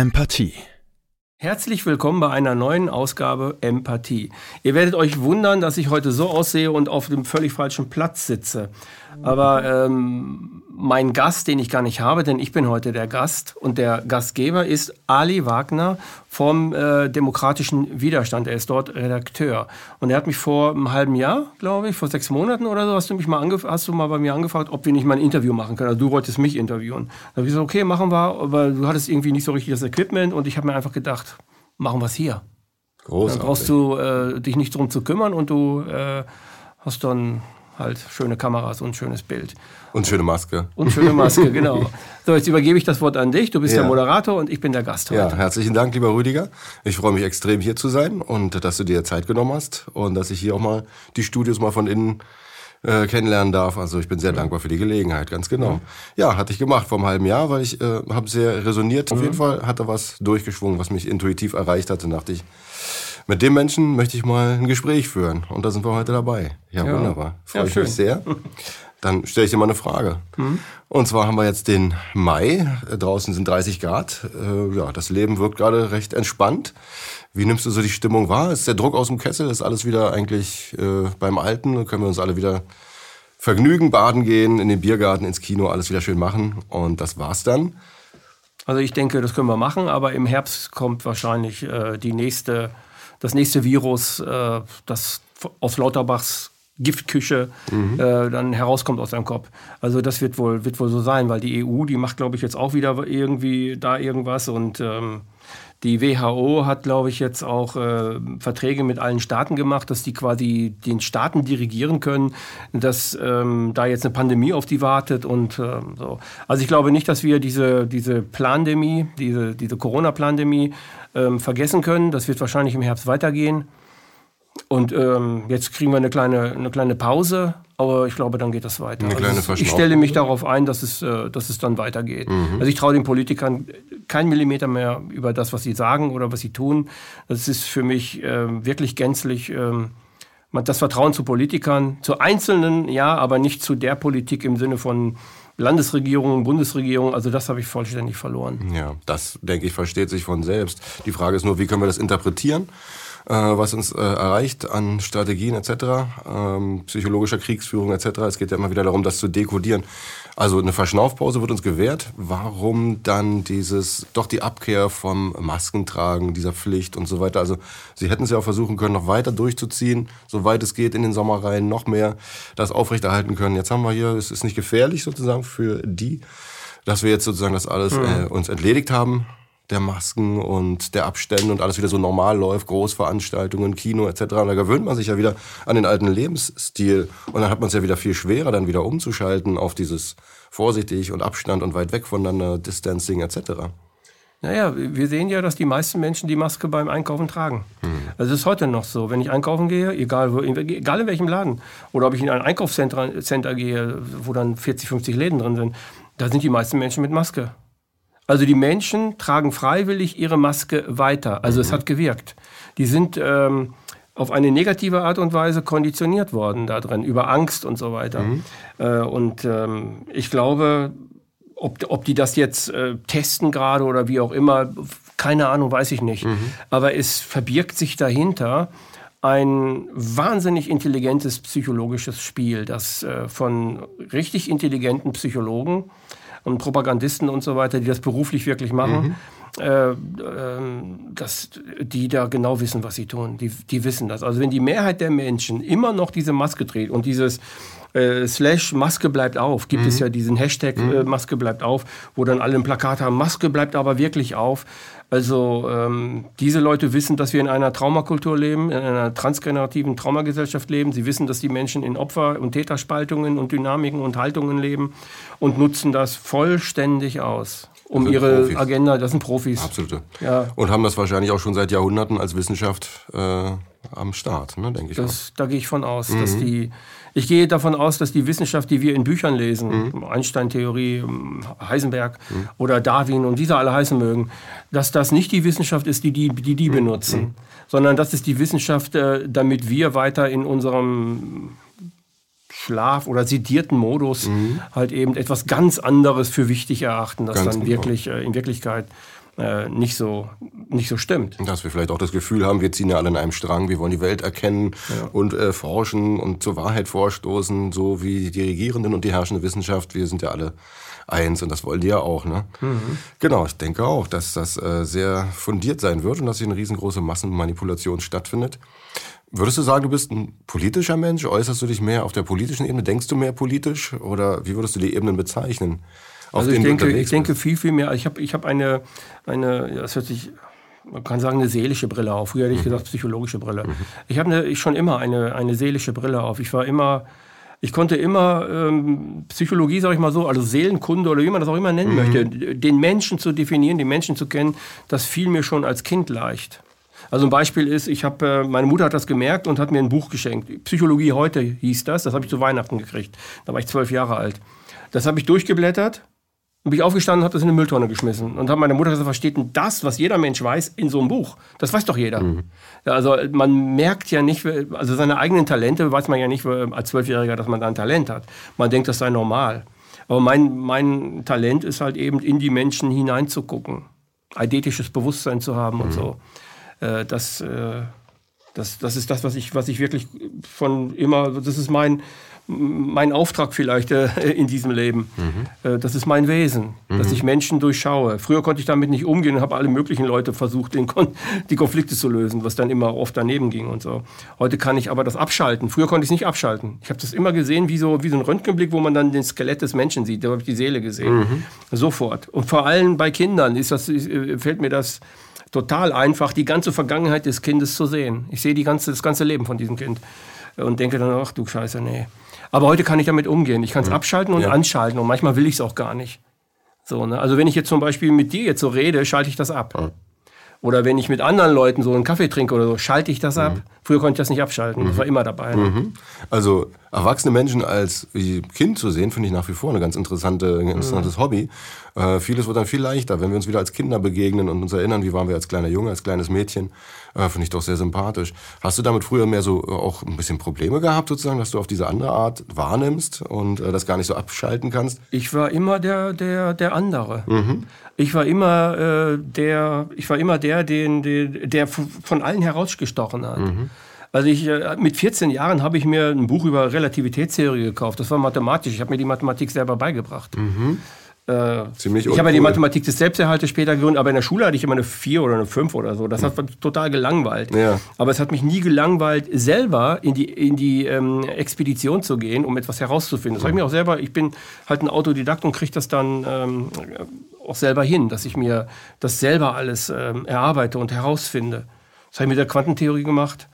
Empathie. Herzlich willkommen bei einer neuen Ausgabe Empathie. Ihr werdet euch wundern, dass ich heute so aussehe und auf dem völlig falschen Platz sitze. Aber ähm, mein Gast, den ich gar nicht habe, denn ich bin heute der Gast und der Gastgeber ist Ali Wagner vom äh, Demokratischen Widerstand. Er ist dort Redakteur. Und er hat mich vor einem halben Jahr, glaube ich, vor sechs Monaten oder so, hast du mich mal hast du mal bei mir angefragt, ob wir nicht mal ein Interview machen können. Also du wolltest mich interviewen. Da habe ich gesagt, okay, machen wir, aber du hattest irgendwie nicht so richtig das Equipment und ich habe mir einfach gedacht, machen wir es hier. Großartig. Dann brauchst du äh, dich nicht drum zu kümmern und du äh, hast dann halt schöne Kameras und schönes Bild. Und schöne Maske. Und schöne Maske, genau. So, jetzt übergebe ich das Wort an dich. Du bist ja. der Moderator und ich bin der Gast heute. Ja, herzlichen Dank, lieber Rüdiger. Ich freue mich extrem, hier zu sein und dass du dir Zeit genommen hast und dass ich hier auch mal die Studios mal von innen äh, kennenlernen darf. Also ich bin sehr dankbar für die Gelegenheit, ganz genau. Ja, hatte ich gemacht vor einem halben Jahr, weil ich äh, habe sehr resoniert. Auf mhm. jeden Fall hatte was durchgeschwungen, was mich intuitiv erreicht hatte. Dachte ich, mit dem Menschen möchte ich mal ein Gespräch führen. Und da sind wir heute dabei. Ja, ja. wunderbar. Freue ja, ich mich sehr. Dann stelle ich dir mal eine Frage. Mhm. Und zwar haben wir jetzt den Mai. Draußen sind 30 Grad. Äh, ja, das Leben wirkt gerade recht entspannt. Wie nimmst du so die Stimmung wahr? Ist der Druck aus dem Kessel? Ist alles wieder eigentlich äh, beim Alten? Können wir uns alle wieder vergnügen, baden gehen, in den Biergarten, ins Kino, alles wieder schön machen? Und das war's dann. Also ich denke, das können wir machen, aber im Herbst kommt wahrscheinlich äh, die nächste, das nächste Virus, äh, das aus Lauterbachs Giftküche mhm. äh, dann herauskommt aus deinem Kopf. Also das wird wohl, wird wohl so sein, weil die EU, die macht, glaube ich, jetzt auch wieder irgendwie da irgendwas und ähm, die WHO hat, glaube ich, jetzt auch äh, Verträge mit allen Staaten gemacht, dass die quasi den Staaten dirigieren können, dass ähm, da jetzt eine Pandemie auf die wartet und äh, so. Also ich glaube nicht, dass wir diese, diese Plandemie, diese, diese Corona-Plandemie ähm, vergessen können. Das wird wahrscheinlich im Herbst weitergehen. Und ähm, jetzt kriegen wir eine kleine, eine kleine Pause, aber ich glaube, dann geht das weiter. Eine kleine also ich stelle mich darauf ein, dass es, äh, dass es dann weitergeht. Mhm. Also ich traue den Politikern keinen Millimeter mehr über das, was sie sagen oder was sie tun. Das ist für mich äh, wirklich gänzlich äh, das Vertrauen zu Politikern, zu Einzelnen, ja, aber nicht zu der Politik im Sinne von Landesregierung, Bundesregierung, also das habe ich vollständig verloren. Ja, das denke ich versteht sich von selbst. Die Frage ist nur, wie können wir das interpretieren? Äh, was uns äh, erreicht an Strategien etc., ähm, psychologischer Kriegsführung etc. Es geht ja immer wieder darum, das zu dekodieren. Also eine Verschnaufpause wird uns gewährt. Warum dann dieses, doch die Abkehr vom Maskentragen, dieser Pflicht und so weiter? Also sie hätten es ja auch versuchen können, noch weiter durchzuziehen, soweit es geht in den Sommer rein, noch mehr das aufrechterhalten können. Jetzt haben wir hier, es ist nicht gefährlich sozusagen für die, dass wir jetzt sozusagen das alles mhm. äh, uns entledigt haben der Masken und der Abstände und alles wieder so normal läuft, Großveranstaltungen, Kino etc. Und da gewöhnt man sich ja wieder an den alten Lebensstil und dann hat man es ja wieder viel schwerer, dann wieder umzuschalten auf dieses vorsichtig und Abstand und weit weg voneinander, Distancing etc. Naja, wir sehen ja, dass die meisten Menschen die Maske beim Einkaufen tragen. Hm. Also es ist heute noch so. Wenn ich einkaufen gehe, egal, wo, egal in welchem Laden, oder ob ich in ein Einkaufscenter gehe, wo dann 40, 50 Läden drin sind, da sind die meisten Menschen mit Maske. Also die Menschen tragen freiwillig ihre Maske weiter. Also mhm. es hat gewirkt. Die sind ähm, auf eine negative Art und Weise konditioniert worden da drin, über Angst und so weiter. Mhm. Äh, und ähm, ich glaube, ob, ob die das jetzt äh, testen gerade oder wie auch immer, keine Ahnung, weiß ich nicht. Mhm. Aber es verbirgt sich dahinter ein wahnsinnig intelligentes psychologisches Spiel, das äh, von richtig intelligenten Psychologen und Propagandisten und so weiter, die das beruflich wirklich machen, mhm. äh, äh, dass die da genau wissen, was sie tun. Die, die wissen das. Also wenn die Mehrheit der Menschen immer noch diese Maske dreht und dieses äh, Slash Maske bleibt auf, gibt mhm. es ja diesen Hashtag mhm. äh, Maske bleibt auf, wo dann alle ein Plakat haben, Maske bleibt aber wirklich auf. Also ähm, diese Leute wissen, dass wir in einer Traumakultur leben, in einer transgenerativen Traumagesellschaft leben. Sie wissen, dass die Menschen in Opfer- und Täterspaltungen und Dynamiken und Haltungen leben und nutzen das vollständig aus um ihre Profis. Agenda, das sind Profis. Absolute. Ja. Und haben das wahrscheinlich auch schon seit Jahrhunderten als Wissenschaft äh, am Start, ne, denke ich das. Da gehe ich von aus, mhm. dass die ich gehe davon aus, dass die Wissenschaft, die wir in Büchern lesen, mhm. Einstein-Theorie, Heisenberg mhm. oder Darwin und wie sie alle heißen mögen, dass das nicht die Wissenschaft ist, die die, die, die mhm. benutzen, mhm. sondern das ist die Wissenschaft, äh, damit wir weiter in unserem Schlaf- oder sedierten Modus mhm. halt eben etwas ganz anderes für wichtig erachten, das ganz dann genau. wirklich äh, in Wirklichkeit äh, nicht, so, nicht so stimmt. Dass wir vielleicht auch das Gefühl haben, wir ziehen ja alle in einem Strang, wir wollen die Welt erkennen ja. und äh, forschen und zur Wahrheit vorstoßen, so wie die Regierenden und die herrschende Wissenschaft. Wir sind ja alle eins und das wollen die ja auch. Ne? Mhm. Genau, ich denke auch, dass das äh, sehr fundiert sein wird und dass hier eine riesengroße Massenmanipulation stattfindet. Würdest du sagen, du bist ein politischer Mensch? Äußerst du dich mehr auf der politischen Ebene? Denkst du mehr politisch? Oder wie würdest du die Ebenen bezeichnen? Also ich denke, ich denke viel, viel mehr. Ich habe ich hab eine, eine, das hört sich, man kann sagen, eine seelische Brille auf. Früher hätte ich mhm. gesagt, psychologische Brille. Mhm. Ich habe schon immer eine, eine seelische Brille auf. Ich war immer, ich konnte immer ähm, Psychologie, sage ich mal so, also Seelenkunde oder wie man das auch immer nennen mhm. möchte, den Menschen zu definieren, den Menschen zu kennen, das fiel mir schon als Kind leicht. Also ein Beispiel ist, ich habe, äh, meine Mutter hat das gemerkt und hat mir ein Buch geschenkt. Psychologie heute hieß das, das habe ich zu Weihnachten gekriegt. Da war ich zwölf Jahre alt. Das habe ich durchgeblättert und bin ich aufgestanden und habe das in eine Mülltonne geschmissen. Und habe meine Mutter gesagt, was steht denn das, was jeder Mensch weiß, in so einem Buch? Das weiß doch jeder. Mhm. Also man merkt ja nicht, also seine eigenen Talente weiß man ja nicht als Zwölfjähriger, dass man da ein Talent hat. Man denkt, das sei normal. Aber mein, mein Talent ist halt eben, in die Menschen hineinzugucken. Eidetisches Bewusstsein zu haben mhm. und so. Äh, das, äh, das, das ist das, was ich, was ich wirklich von immer, das ist mein, mein Auftrag vielleicht äh, in diesem Leben. Mhm. Äh, das ist mein Wesen, mhm. dass ich Menschen durchschaue. Früher konnte ich damit nicht umgehen und habe alle möglichen Leute versucht, Kon die Konflikte zu lösen, was dann immer oft daneben ging und so. Heute kann ich aber das abschalten. Früher konnte ich es nicht abschalten. Ich habe das immer gesehen wie so, wie so ein Röntgenblick, wo man dann den Skelett des Menschen sieht. Da habe ich die Seele gesehen. Mhm. Sofort. Und vor allem bei Kindern ist das, äh, fällt mir das total einfach, die ganze Vergangenheit des Kindes zu sehen. Ich sehe die ganze, das ganze Leben von diesem Kind und denke dann, ach du Scheiße, nee. Aber heute kann ich damit umgehen. Ich kann es mhm. abschalten und ja. anschalten und manchmal will ich es auch gar nicht. So, ne? Also wenn ich jetzt zum Beispiel mit dir jetzt so rede, schalte ich das ab. Mhm. Oder wenn ich mit anderen Leuten so einen Kaffee trinke oder so, schalte ich das ab. Mhm. Früher konnte ich das nicht abschalten. Das war immer dabei. Ne? Mhm. Also erwachsene Menschen als Kind zu sehen, finde ich nach wie vor eine ganz interessante, ein interessantes mhm. Hobby. Äh, vieles wird dann viel leichter, wenn wir uns wieder als Kinder begegnen und uns erinnern, wie waren wir als kleiner Junge, als kleines Mädchen. Äh, finde ich doch sehr sympathisch. Hast du damit früher mehr so äh, auch ein bisschen Probleme gehabt, sozusagen, dass du auf diese andere Art wahrnimmst und äh, das gar nicht so abschalten kannst? Ich war immer der, der, der andere. Mhm. Ich war immer äh, der, ich war immer der, den, den, der von allen herausgestochen hat. Mhm. Also ich, äh, mit 14 Jahren habe ich mir ein Buch über Relativitätstheorie gekauft. Das war mathematisch. Ich habe mir die Mathematik selber beigebracht. Mhm. Äh, Ziemlich ich habe ja die Mathematik des Selbsterhaltes später gegründet, aber in der Schule hatte ich immer eine 4 oder eine 5 oder so. Das hat mich total gelangweilt. Ja. Aber es hat mich nie gelangweilt, selber in die, in die ähm, Expedition zu gehen, um etwas herauszufinden. Das habe ich mir auch selber, ich bin halt ein Autodidakt und kriege das dann ähm, auch selber hin, dass ich mir das selber alles ähm, erarbeite und herausfinde. Das habe ich mit der Quantentheorie gemacht.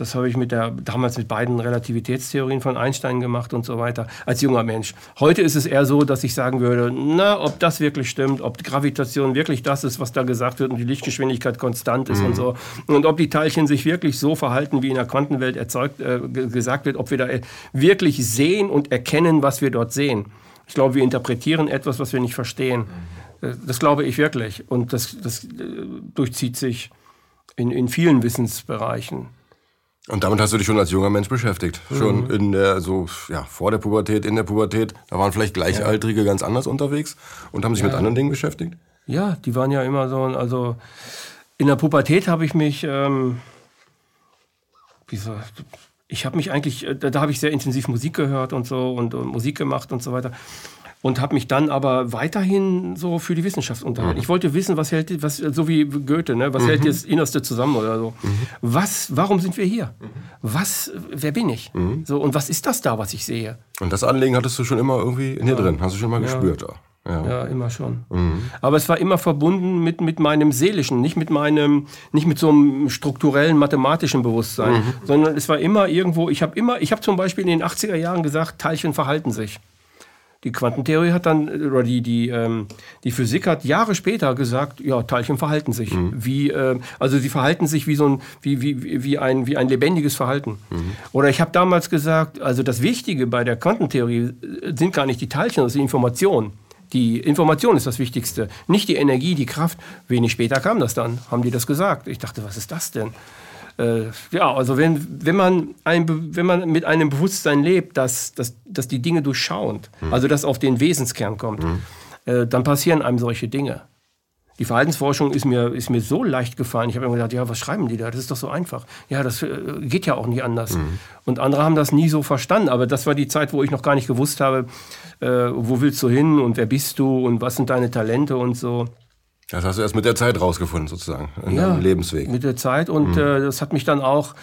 Das habe ich mit der, damals mit beiden Relativitätstheorien von Einstein gemacht und so weiter, als junger Mensch. Heute ist es eher so, dass ich sagen würde, na, ob das wirklich stimmt, ob die Gravitation wirklich das ist, was da gesagt wird und die Lichtgeschwindigkeit konstant ist mhm. und so. Und ob die Teilchen sich wirklich so verhalten, wie in der Quantenwelt erzeugt, äh, gesagt wird, ob wir da wirklich sehen und erkennen, was wir dort sehen. Ich glaube, wir interpretieren etwas, was wir nicht verstehen. Mhm. Äh, das glaube ich wirklich. Und das, das äh, durchzieht sich in, in vielen Wissensbereichen. Und damit hast du dich schon als junger Mensch beschäftigt. Mhm. Schon in der, so, ja, vor der Pubertät, in der Pubertät. Da waren vielleicht Gleichaltrige ja. ganz anders unterwegs und haben sich ja. mit anderen Dingen beschäftigt? Ja, die waren ja immer so, also in der Pubertät habe ich mich, ähm, wie so, ich habe mich eigentlich, da, da habe ich sehr intensiv Musik gehört und so und, und Musik gemacht und so weiter und habe mich dann aber weiterhin so für die Wissenschaft unterhalten. Mhm. Ich wollte wissen, was hält, was, so wie Goethe, ne? was mhm. hält das Innerste zusammen oder so. Mhm. Was, warum sind wir hier? Mhm. Was, wer bin ich? Mhm. So, und was ist das da, was ich sehe? Und das Anliegen hattest du schon immer irgendwie in dir ja. drin, hast du schon mal ja. gespürt. Ja. ja, immer schon. Mhm. Aber es war immer verbunden mit, mit meinem seelischen, nicht mit meinem, nicht mit so einem strukturellen mathematischen Bewusstsein, sondern es war immer irgendwo, ich habe immer, ich habe zum Beispiel in den 80er Jahren gesagt, Teilchen verhalten sich. Die Quantentheorie hat dann, oder die, die, ähm, die Physik hat Jahre später gesagt, ja, Teilchen verhalten sich. Mhm. Wie, äh, also sie verhalten sich wie so ein, wie, wie, wie ein, wie ein lebendiges Verhalten. Mhm. Oder ich habe damals gesagt, also das Wichtige bei der Quantentheorie sind gar nicht die Teilchen, das ist die Information. Die Information ist das Wichtigste, nicht die Energie, die Kraft. Wenig später kam das dann, haben die das gesagt. Ich dachte, was ist das denn? Äh, ja, also wenn, wenn, man ein, wenn man mit einem Bewusstsein lebt, dass, dass, dass die Dinge durchschauend, mhm. also das auf den Wesenskern kommt, mhm. äh, dann passieren einem solche Dinge. Die Verhaltensforschung ist mir, ist mir so leicht gefallen. Ich habe mir gedacht, ja, was schreiben die da? Das ist doch so einfach. Ja, das äh, geht ja auch nicht anders. Mhm. Und andere haben das nie so verstanden. Aber das war die Zeit, wo ich noch gar nicht gewusst habe, äh, wo willst du hin und wer bist du und was sind deine Talente und so. Das hast du erst mit der Zeit rausgefunden, sozusagen, in ja, deinem Lebensweg. Mit der Zeit und mhm. äh, das hat mich dann auch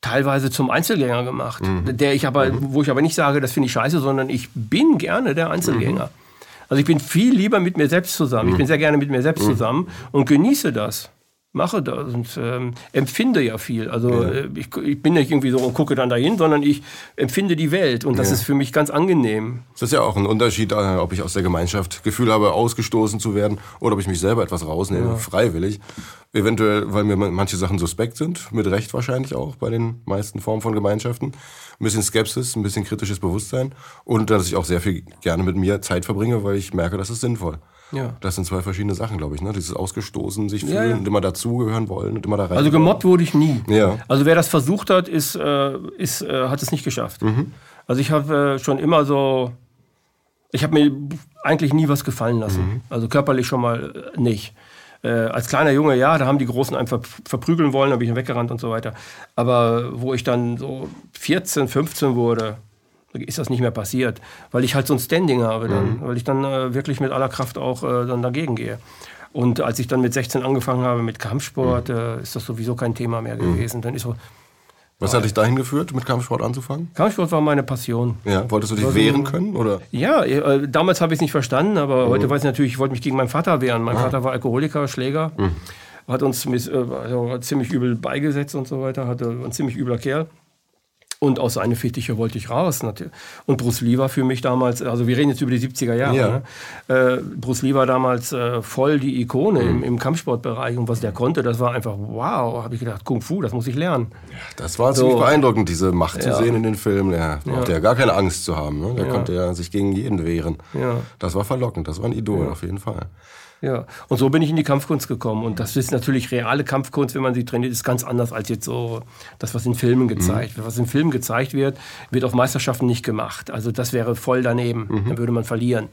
teilweise zum Einzelgänger gemacht, mhm. der ich aber, mhm. wo ich aber nicht sage, das finde ich scheiße, sondern ich bin gerne der Einzelgänger. Mhm. Also ich bin viel lieber mit mir selbst zusammen. Ich bin mhm. sehr gerne mit mir selbst mhm. zusammen und genieße das mache das und ähm, empfinde ja viel. Also ja. Äh, ich, ich, bin nicht irgendwie so und gucke dann dahin, sondern ich empfinde die Welt und das ja. ist für mich ganz angenehm. Das ist ja auch ein Unterschied, äh, ob ich aus der Gemeinschaft Gefühl habe, ausgestoßen zu werden oder ob ich mich selber etwas rausnehme, ja. freiwillig. Eventuell, weil mir manche Sachen suspekt sind, mit Recht wahrscheinlich auch bei den meisten Formen von Gemeinschaften. Ein bisschen Skepsis, ein bisschen kritisches Bewusstsein und dass ich auch sehr viel gerne mit mir Zeit verbringe, weil ich merke, das ist sinnvoll. Ja. Das sind zwei verschiedene Sachen, glaube ich. Ne? Dieses ausgestoßen sich fühlen ja, ja. und immer dazugehören wollen und immer da rein. Also gemobbt wurde ich nie. Ja. Also wer das versucht hat, ist, äh, ist, äh, hat es nicht geschafft. Mhm. Also ich habe äh, schon immer so, ich habe mir eigentlich nie was gefallen lassen. Mhm. Also körperlich schon mal äh, nicht. Äh, als kleiner Junge, ja, da haben die Großen einfach verprügeln wollen, da bin ich weggerannt und so weiter. Aber wo ich dann so 14, 15 wurde, ist das nicht mehr passiert, weil ich halt so ein Standing habe, dann, mhm. weil ich dann äh, wirklich mit aller Kraft auch äh, dann dagegen gehe. Und als ich dann mit 16 angefangen habe mit Kampfsport, mhm. äh, ist das sowieso kein Thema mehr mhm. gewesen. Mhm. Dann ist so, was hat dich dahin geführt, mit Kampfsport anzufangen? Kampfsport war meine Passion. Ja, wolltest du dich also, wehren können? Oder? Ja, äh, damals habe ich es nicht verstanden, aber mhm. heute weiß ich natürlich, ich wollte mich gegen meinen Vater wehren. Mein ah. Vater war Alkoholiker, Schläger, mhm. hat uns äh, also, ziemlich übel beigesetzt und so weiter, hatte ein ziemlich übler Kerl. Und aus seine Fittiche wollte ich raus. Und Bruce Lee war für mich damals, also wir reden jetzt über die 70er Jahre, ja. ne? äh, Bruce Lee war damals äh, voll die Ikone mhm. im, im, Kampfsportbereich. Und was der konnte, das war einfach, wow, habe ich gedacht, Kung Fu, das muss ich lernen. Ja, das war so. ziemlich beeindruckend, diese Macht ja. zu sehen in den Filmen. Der brauchte ja. ja gar keine Angst zu haben. Ne? Der konnte ja sich gegen jeden wehren. Ja. Das war verlockend, das war ein Idol auf jeden Fall. Ja, und so bin ich in die Kampfkunst gekommen. Und das ist natürlich reale Kampfkunst, wenn man sie trainiert, ist ganz anders als jetzt so das, was in Filmen gezeigt mhm. wird. Was in Filmen gezeigt wird, wird auf Meisterschaften nicht gemacht. Also das wäre voll daneben. Mhm. Dann würde man verlieren.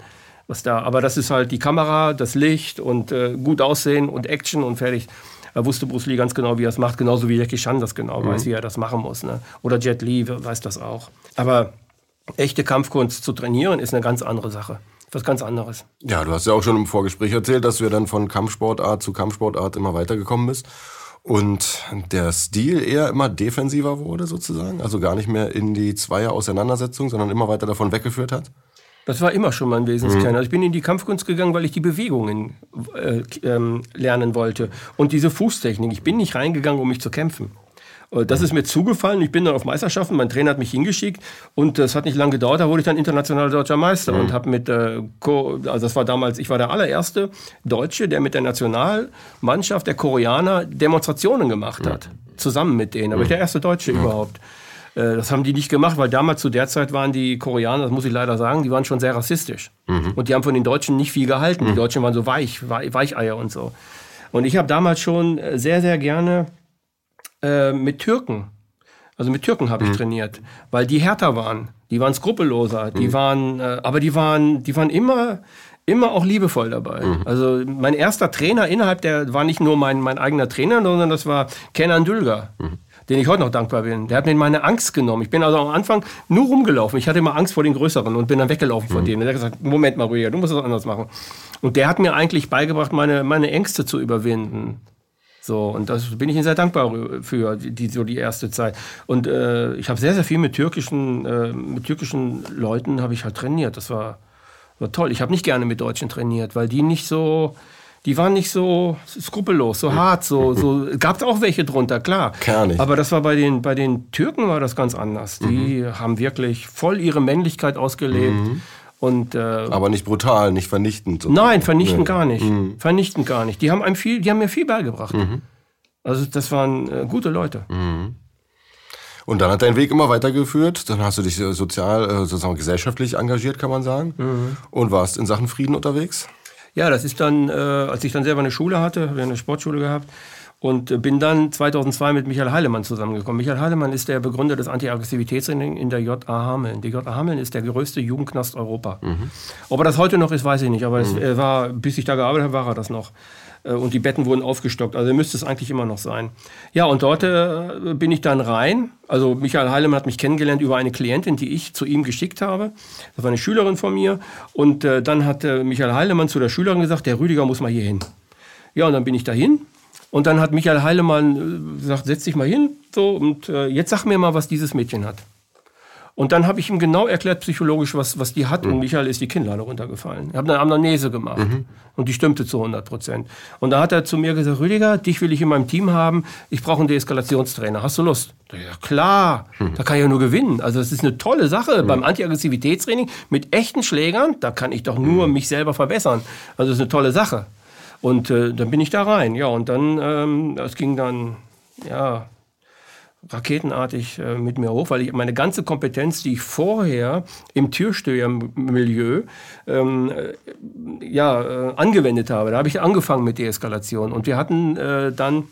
Was da, aber das ist halt die Kamera, das Licht und äh, gut aussehen und Action und fertig. Da wusste Bruce Lee ganz genau, wie er es macht, genauso wie Jackie Chan das genau mhm. weiß, wie er das machen muss. Ne? Oder Jet Li weiß das auch. Aber echte Kampfkunst zu trainieren, ist eine ganz andere Sache was ganz anderes. Ja, du hast ja auch schon im Vorgespräch erzählt, dass du dann von Kampfsportart zu Kampfsportart immer weitergekommen bist. Und der Stil eher immer defensiver wurde sozusagen, also gar nicht mehr in die Zweier-Auseinandersetzung, sondern immer weiter davon weggeführt hat? Das war immer schon mein Wesenskern. Mhm. Also ich bin in die Kampfkunst gegangen, weil ich die Bewegungen äh, ähm, lernen wollte und diese Fußtechnik. Ich bin nicht reingegangen, um mich zu kämpfen. Äh, das ist mir zugefallen. Ich bin dann auf Meisterschaften. Mein Trainer hat mich hingeschickt und das hat nicht lange gedauert. Da wurde ich dann internationaler deutscher Meister mhm. und habe mit, äh, also das war damals, ich war der allererste Deutsche, der mit der Nationalmannschaft der Koreaner Demonstrationen gemacht hat. Mhm. Zusammen mit denen. Aber ich der erste Deutsche mhm. überhaupt. Äh, das haben die nicht gemacht, weil damals zu der Zeit waren die Koreaner, das muss ich leider sagen, die waren schon sehr rassistisch. Mhm. Und die haben von den Deutschen nicht viel gehalten. Die mhm. Deutschen waren so weich, Weicheier und so. Und ich habe damals schon äh, sehr, sehr gerne äh, mit Türken. Also mit Türken habe ich mhm. trainiert, weil die härter waren, die waren skrupelloser, die mhm. waren, äh, aber die waren, die waren immer, immer auch liebevoll dabei. Mhm. Also mein erster Trainer innerhalb der war nicht nur mein, mein eigener Trainer, sondern das war Kenan Dülger. Mhm. Den ich heute noch dankbar bin. Der hat mir meine Angst genommen. Ich bin also am Anfang nur rumgelaufen. Ich hatte immer Angst vor den Größeren und bin dann weggelaufen von mhm. denen. Der hat gesagt: Moment mal, ruhiger, du musst es anders machen. Und der hat mir eigentlich beigebracht, meine, meine Ängste zu überwinden. So, und das bin ich Ihnen sehr dankbar für, die, so die erste Zeit. Und äh, ich habe sehr, sehr viel mit türkischen, äh, mit türkischen Leuten habe ich halt trainiert. Das war, war toll. Ich habe nicht gerne mit Deutschen trainiert, weil die nicht so, die waren nicht so skrupellos, so hart, so, so gab es auch welche drunter, klar. Kernig. Aber das war bei den, bei den Türken war das ganz anders. Die mhm. haben wirklich voll ihre Männlichkeit ausgelebt. Mhm und, äh, Aber nicht brutal, nicht vernichtend. So. Nein, vernichtend nee. gar nicht. Mhm. Vernichtend gar nicht. Die haben, einem viel, die haben mir viel beigebracht. Mhm. Also das waren äh, gute Leute. Mhm. Und dann hat dein Weg immer weitergeführt. Dann hast du dich äh, sozial, äh, sozusagen gesellschaftlich engagiert, kann man sagen. Mhm. Und warst in Sachen Frieden unterwegs? Ja, das ist dann, äh, als ich dann selber eine Schule hatte, habe eine Sportschule gehabt, und bin dann 2002 mit Michael Heilemann zusammengekommen. Michael Heilemann ist der Begründer des Anti-Aggressivitätstrainings in der JA Hameln. Die JA Hameln ist der größte Jugendknast Europa. Mhm. Ob er das heute noch ist, weiß ich nicht, aber mhm. es war, bis ich da gearbeitet habe, war er das noch. Äh, und die Betten wurden aufgestockt. Also müsste es eigentlich immer noch sein. Ja, und dort äh, bin ich dann rein. Also Michael Heilemann hat mich kennengelernt über eine Klientin, die ich zu ihm geschickt habe. Das war eine Schülerin von mir. Und äh, dann hat äh, Michael Heilemann zu der Schülerin gesagt, der Rüdiger muss mal hier hin. Ja, und dann bin ich dahin. Und dann hat Michael Heilemann äh, gesagt, setz dich mal hin. So, und äh, jetzt sag mir mal, was dieses Mädchen hat. Und dann habe ich ihm genau erklärt, psychologisch, was, was die hat. Mhm. Und Michael ist die Kinnlade runtergefallen. Ich habe eine Amnese gemacht. Mhm. Und die stimmte zu 100 Prozent. Und da hat er zu mir gesagt, Rüdiger, dich will ich in meinem Team haben. Ich brauche einen Deeskalationstrainer. Hast du Lust? Ja, klar. Mhm. Da kann ich ja nur gewinnen. Also das ist eine tolle Sache. Mhm. Beim Antiaggressivitätstraining mit echten Schlägern, da kann ich doch nur mhm. mich selber verbessern. Also das ist eine tolle Sache. Und äh, dann bin ich da rein. Ja, und dann, ähm, das ging dann, ja, raketenartig äh, mit mir hoch, weil ich meine ganze Kompetenz, die ich vorher im Türstehermilieu ähm, äh, ja, äh, angewendet habe, da habe ich angefangen mit Deeskalation. Und wir hatten äh, dann,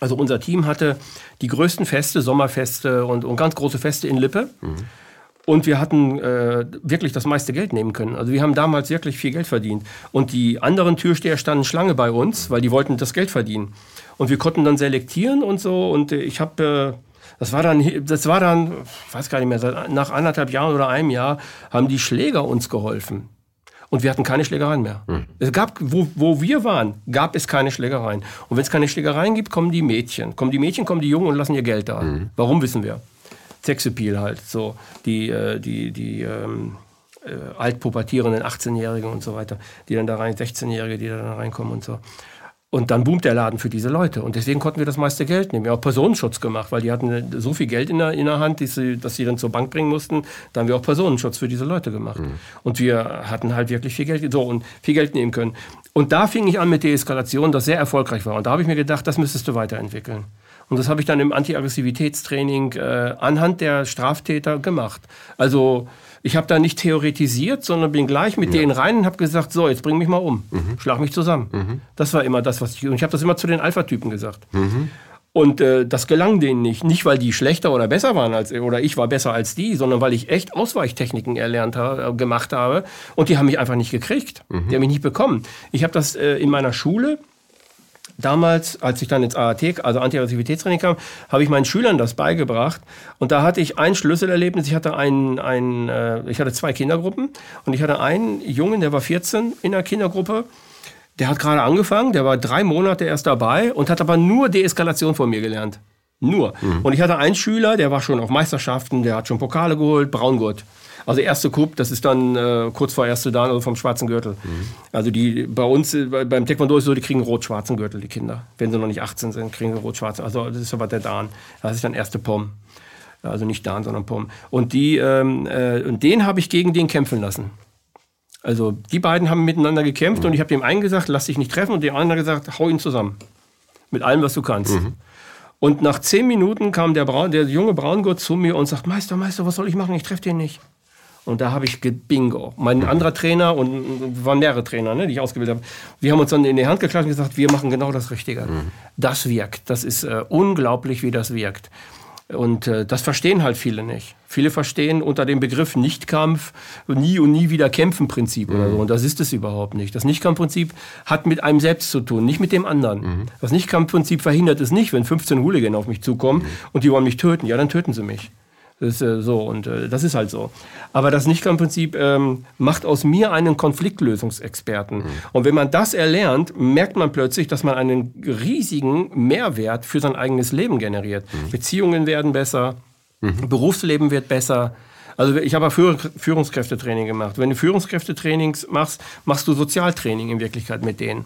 also unser Team hatte die größten Feste, Sommerfeste und, und ganz große Feste in Lippe. Mhm. Und wir hatten äh, wirklich das meiste Geld nehmen können. Also wir haben damals wirklich viel Geld verdient. Und die anderen Türsteher standen Schlange bei uns, weil die wollten das Geld verdienen. Und wir konnten dann selektieren und so. Und äh, ich habe, äh, das war dann, das war dann, ich weiß gar nicht mehr, nach anderthalb Jahren oder einem Jahr haben die Schläger uns geholfen. Und wir hatten keine Schlägereien mehr. Hm. Es gab, wo, wo wir waren, gab es keine Schlägereien. Und wenn es keine Schlägereien gibt, kommen die Mädchen. Kommen die Mädchen, kommen die Jungen und lassen ihr Geld da. Hm. Warum wissen wir? Sexappeal halt, so die, äh, die, die ähm, äh, altpubertierenden 18-Jährigen und so weiter, die dann da rein, 16-Jährige, die da reinkommen und so. Und dann boomt der Laden für diese Leute. Und deswegen konnten wir das meiste Geld nehmen. Wir haben auch Personenschutz gemacht, weil die hatten so viel Geld in der, in der Hand, dass sie, dass sie dann zur Bank bringen mussten. Da haben wir auch Personenschutz für diese Leute gemacht. Mhm. Und wir hatten halt wirklich viel Geld, so, und viel Geld nehmen können. Und da fing ich an mit Deeskalation, das sehr erfolgreich war. Und da habe ich mir gedacht, das müsstest du weiterentwickeln. Und das habe ich dann im Antiaggressivitätstraining äh, anhand der Straftäter gemacht. Also ich habe da nicht theoretisiert, sondern bin gleich mit ja. denen rein und habe gesagt, so, jetzt bring mich mal um, mhm. schlag mich zusammen. Mhm. Das war immer das, was ich... Und ich habe das immer zu den Alpha-Typen gesagt. Mhm. Und äh, das gelang denen nicht. Nicht, weil die schlechter oder besser waren als oder ich war besser als die, sondern weil ich echt Ausweichtechniken erlernt habe, äh, gemacht habe. Und die haben mich einfach nicht gekriegt. Mhm. Die haben mich nicht bekommen. Ich habe das äh, in meiner Schule damals, als ich dann ins AAT, also Antiaggressivitätstraining kam, habe ich meinen Schülern das beigebracht. Und da hatte ich ein Schlüsselerlebnis. Ich hatte, einen, einen, äh, ich hatte zwei Kindergruppen und ich hatte einen Jungen, der war 14 in der Kindergruppe. Der hat gerade angefangen, der war drei Monate erst dabei und hat aber nur Deeskalation von mir gelernt. Nur. Mhm. Und ich hatte einen Schüler, der war schon auf Meisterschaften, der hat schon Pokale geholt, Braungurt. Also erste Coup, das ist dann äh, kurz vor erste Dan, also vom schwarzen Gürtel. Mhm. Also die bei uns, äh, beim Taekwondo ist so, die kriegen rot-schwarzen Gürtel, die Kinder. Wenn sie noch nicht 18 sind, kriegen sie rot-schwarzen. Also das ist aber der Dan. Das ist dann erste Pom. Also nicht Dan, sondern Pom. Und, die, ähm, äh, und den habe ich gegen den kämpfen lassen. Also die beiden haben miteinander gekämpft mhm. und ich habe dem einen gesagt, lass dich nicht treffen und dem anderen gesagt, hau ihn zusammen. Mit allem, was du kannst. Mhm. Und nach zehn Minuten kam der, Braun, der junge Braungurt zu mir und sagt, Meister, Meister, was soll ich machen? Ich treffe den nicht. Und da habe ich Bingo. Mein anderer Trainer und waren mehrere Trainer, ne, die ich ausgebildet habe. Wir haben uns dann in die Hand geklatscht und gesagt, wir machen genau das Richtige. Mhm. Das wirkt. Das ist äh, unglaublich, wie das wirkt. Und äh, das verstehen halt viele nicht. Viele verstehen unter dem Begriff Nichtkampf nie und nie wieder kämpfen Prinzip mhm. oder so. Und das ist es überhaupt nicht. Das Nichtkampfprinzip hat mit einem selbst zu tun, nicht mit dem anderen. Mhm. Das Nichtkampfprinzip verhindert es nicht, wenn 15 Hooligan auf mich zukommen mhm. und die wollen mich töten. Ja, dann töten sie mich. Das ist äh, so und äh, das ist halt so. Aber das Nichtkampfprinzip ähm, macht aus mir einen Konfliktlösungsexperten. Mhm. Und wenn man das erlernt, merkt man plötzlich, dass man einen riesigen Mehrwert für sein eigenes Leben generiert. Mhm. Beziehungen werden besser, mhm. Berufsleben wird besser. Also ich habe Führungskräftetraining gemacht. Wenn du Führungskräftetrainings machst, machst du Sozialtraining in Wirklichkeit mit denen.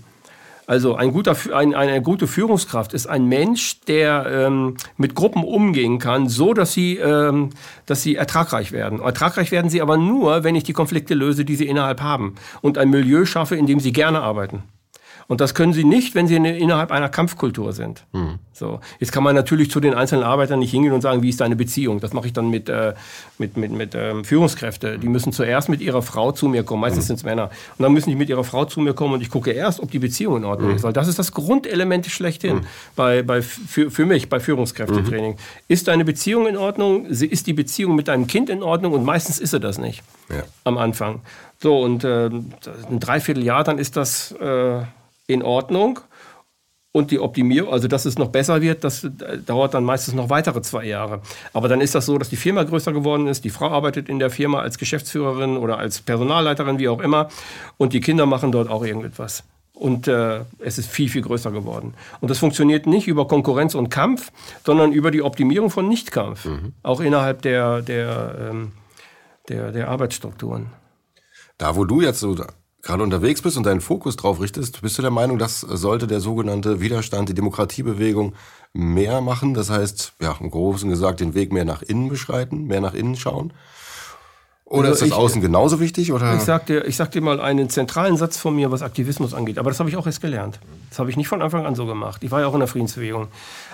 Also ein guter, ein, eine gute Führungskraft ist ein Mensch, der ähm, mit Gruppen umgehen kann, so dass sie, ähm, dass sie ertragreich werden. Ertragreich werden sie aber nur, wenn ich die Konflikte löse, die sie innerhalb haben und ein Milieu schaffe, in dem sie gerne arbeiten. Und das können sie nicht, wenn sie innerhalb einer Kampfkultur sind. Mhm. So. Jetzt kann man natürlich zu den einzelnen Arbeitern nicht hingehen und sagen, wie ist deine Beziehung? Das mache ich dann mit, äh, mit, mit, mit ähm, Führungskräften. Die müssen zuerst mit ihrer Frau zu mir kommen. Meistens mhm. sind es Männer. Und dann müssen die mit ihrer Frau zu mir kommen und ich gucke erst, ob die Beziehung in Ordnung mhm. ist. Weil das ist das Grundelement schlechthin mhm. bei, bei, für, für mich bei Führungskräftetraining. Mhm. Ist deine Beziehung in Ordnung? Ist die Beziehung mit deinem Kind in Ordnung? Und meistens ist sie das nicht ja. am Anfang. So, und äh, ein Dreivierteljahr, dann ist das... Äh, in Ordnung. und die Optimierung, also dass es noch besser wird, das dauert dann meistens noch weitere zwei Jahre. Aber dann ist das so, dass die Firma größer geworden ist, die Frau arbeitet in der Firma als Geschäftsführerin oder als Personalleiterin, wie auch immer, und die Kinder machen dort auch irgendetwas. Und äh, es ist viel, viel größer geworden. Und das funktioniert nicht über Konkurrenz und Kampf, sondern über die Optimierung von Nichtkampf, mhm. auch innerhalb der, der, ähm, der, der Arbeitsstrukturen. Da, wo du jetzt so gerade unterwegs bist und deinen Fokus drauf richtest, bist du der Meinung, das sollte der sogenannte Widerstand, die Demokratiebewegung mehr machen? Das heißt, ja, im Großen gesagt, den Weg mehr nach innen beschreiten, mehr nach innen schauen? Oder also ist das ich, Außen genauso wichtig? Oder? Ich sag, dir, ich sag dir mal einen zentralen Satz von mir, was Aktivismus angeht. Aber das habe ich auch erst gelernt. Das habe ich nicht von Anfang an so gemacht. Ich war ja auch in der Friedensbewegung.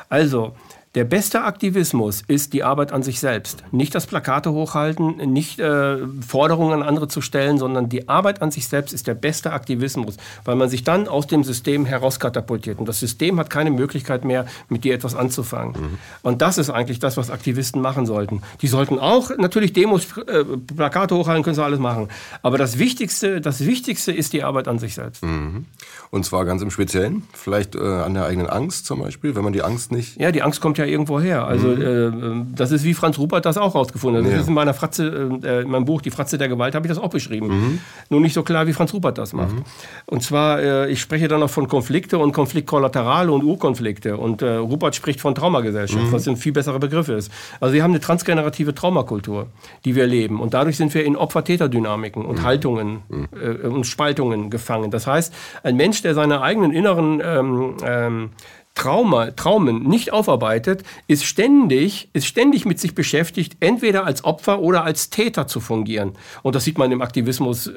Also, der beste Aktivismus ist die Arbeit an sich selbst. Nicht das Plakate hochhalten, nicht äh, Forderungen an andere zu stellen, sondern die Arbeit an sich selbst ist der beste Aktivismus, weil man sich dann aus dem System herauskatapultiert. Und das System hat keine Möglichkeit mehr, mit dir etwas anzufangen. Mhm. Und das ist eigentlich das, was Aktivisten machen sollten. Die sollten auch natürlich Demos, äh, Plakate hochhalten, können sie alles machen. Aber das Wichtigste, das Wichtigste ist die Arbeit an sich selbst. Mhm. Und zwar ganz im Speziellen, vielleicht äh, an der eigenen Angst zum Beispiel, wenn man die Angst nicht. Ja, die Angst kommt ja irgendwo her. Also mhm. äh, das ist wie Franz Rupert das auch rausgefunden hat. Das ist in meiner Fratze, äh, in meinem Buch Die Fratze der Gewalt habe ich das auch beschrieben. Mhm. Nur nicht so klar, wie Franz Rupert das macht. Mhm. Und zwar, äh, ich spreche dann noch von Konflikte und Konfliktkollaterale und Urkonflikte. Und äh, Rupert spricht von Traumagesellschaft, mhm. was ein viel besserer Begriff ist. Also wir haben eine transgenerative Traumakultur, die wir leben. Und dadurch sind wir in Opfer-Täter-Dynamiken und mhm. Haltungen mhm. äh, und Spaltungen gefangen. Das heißt, ein Mensch, der seine eigenen inneren ähm, ähm, Trauma, Traumen nicht aufarbeitet, ist ständig, ist ständig mit sich beschäftigt, entweder als Opfer oder als Täter zu fungieren. Und das sieht man im Aktivismus äh,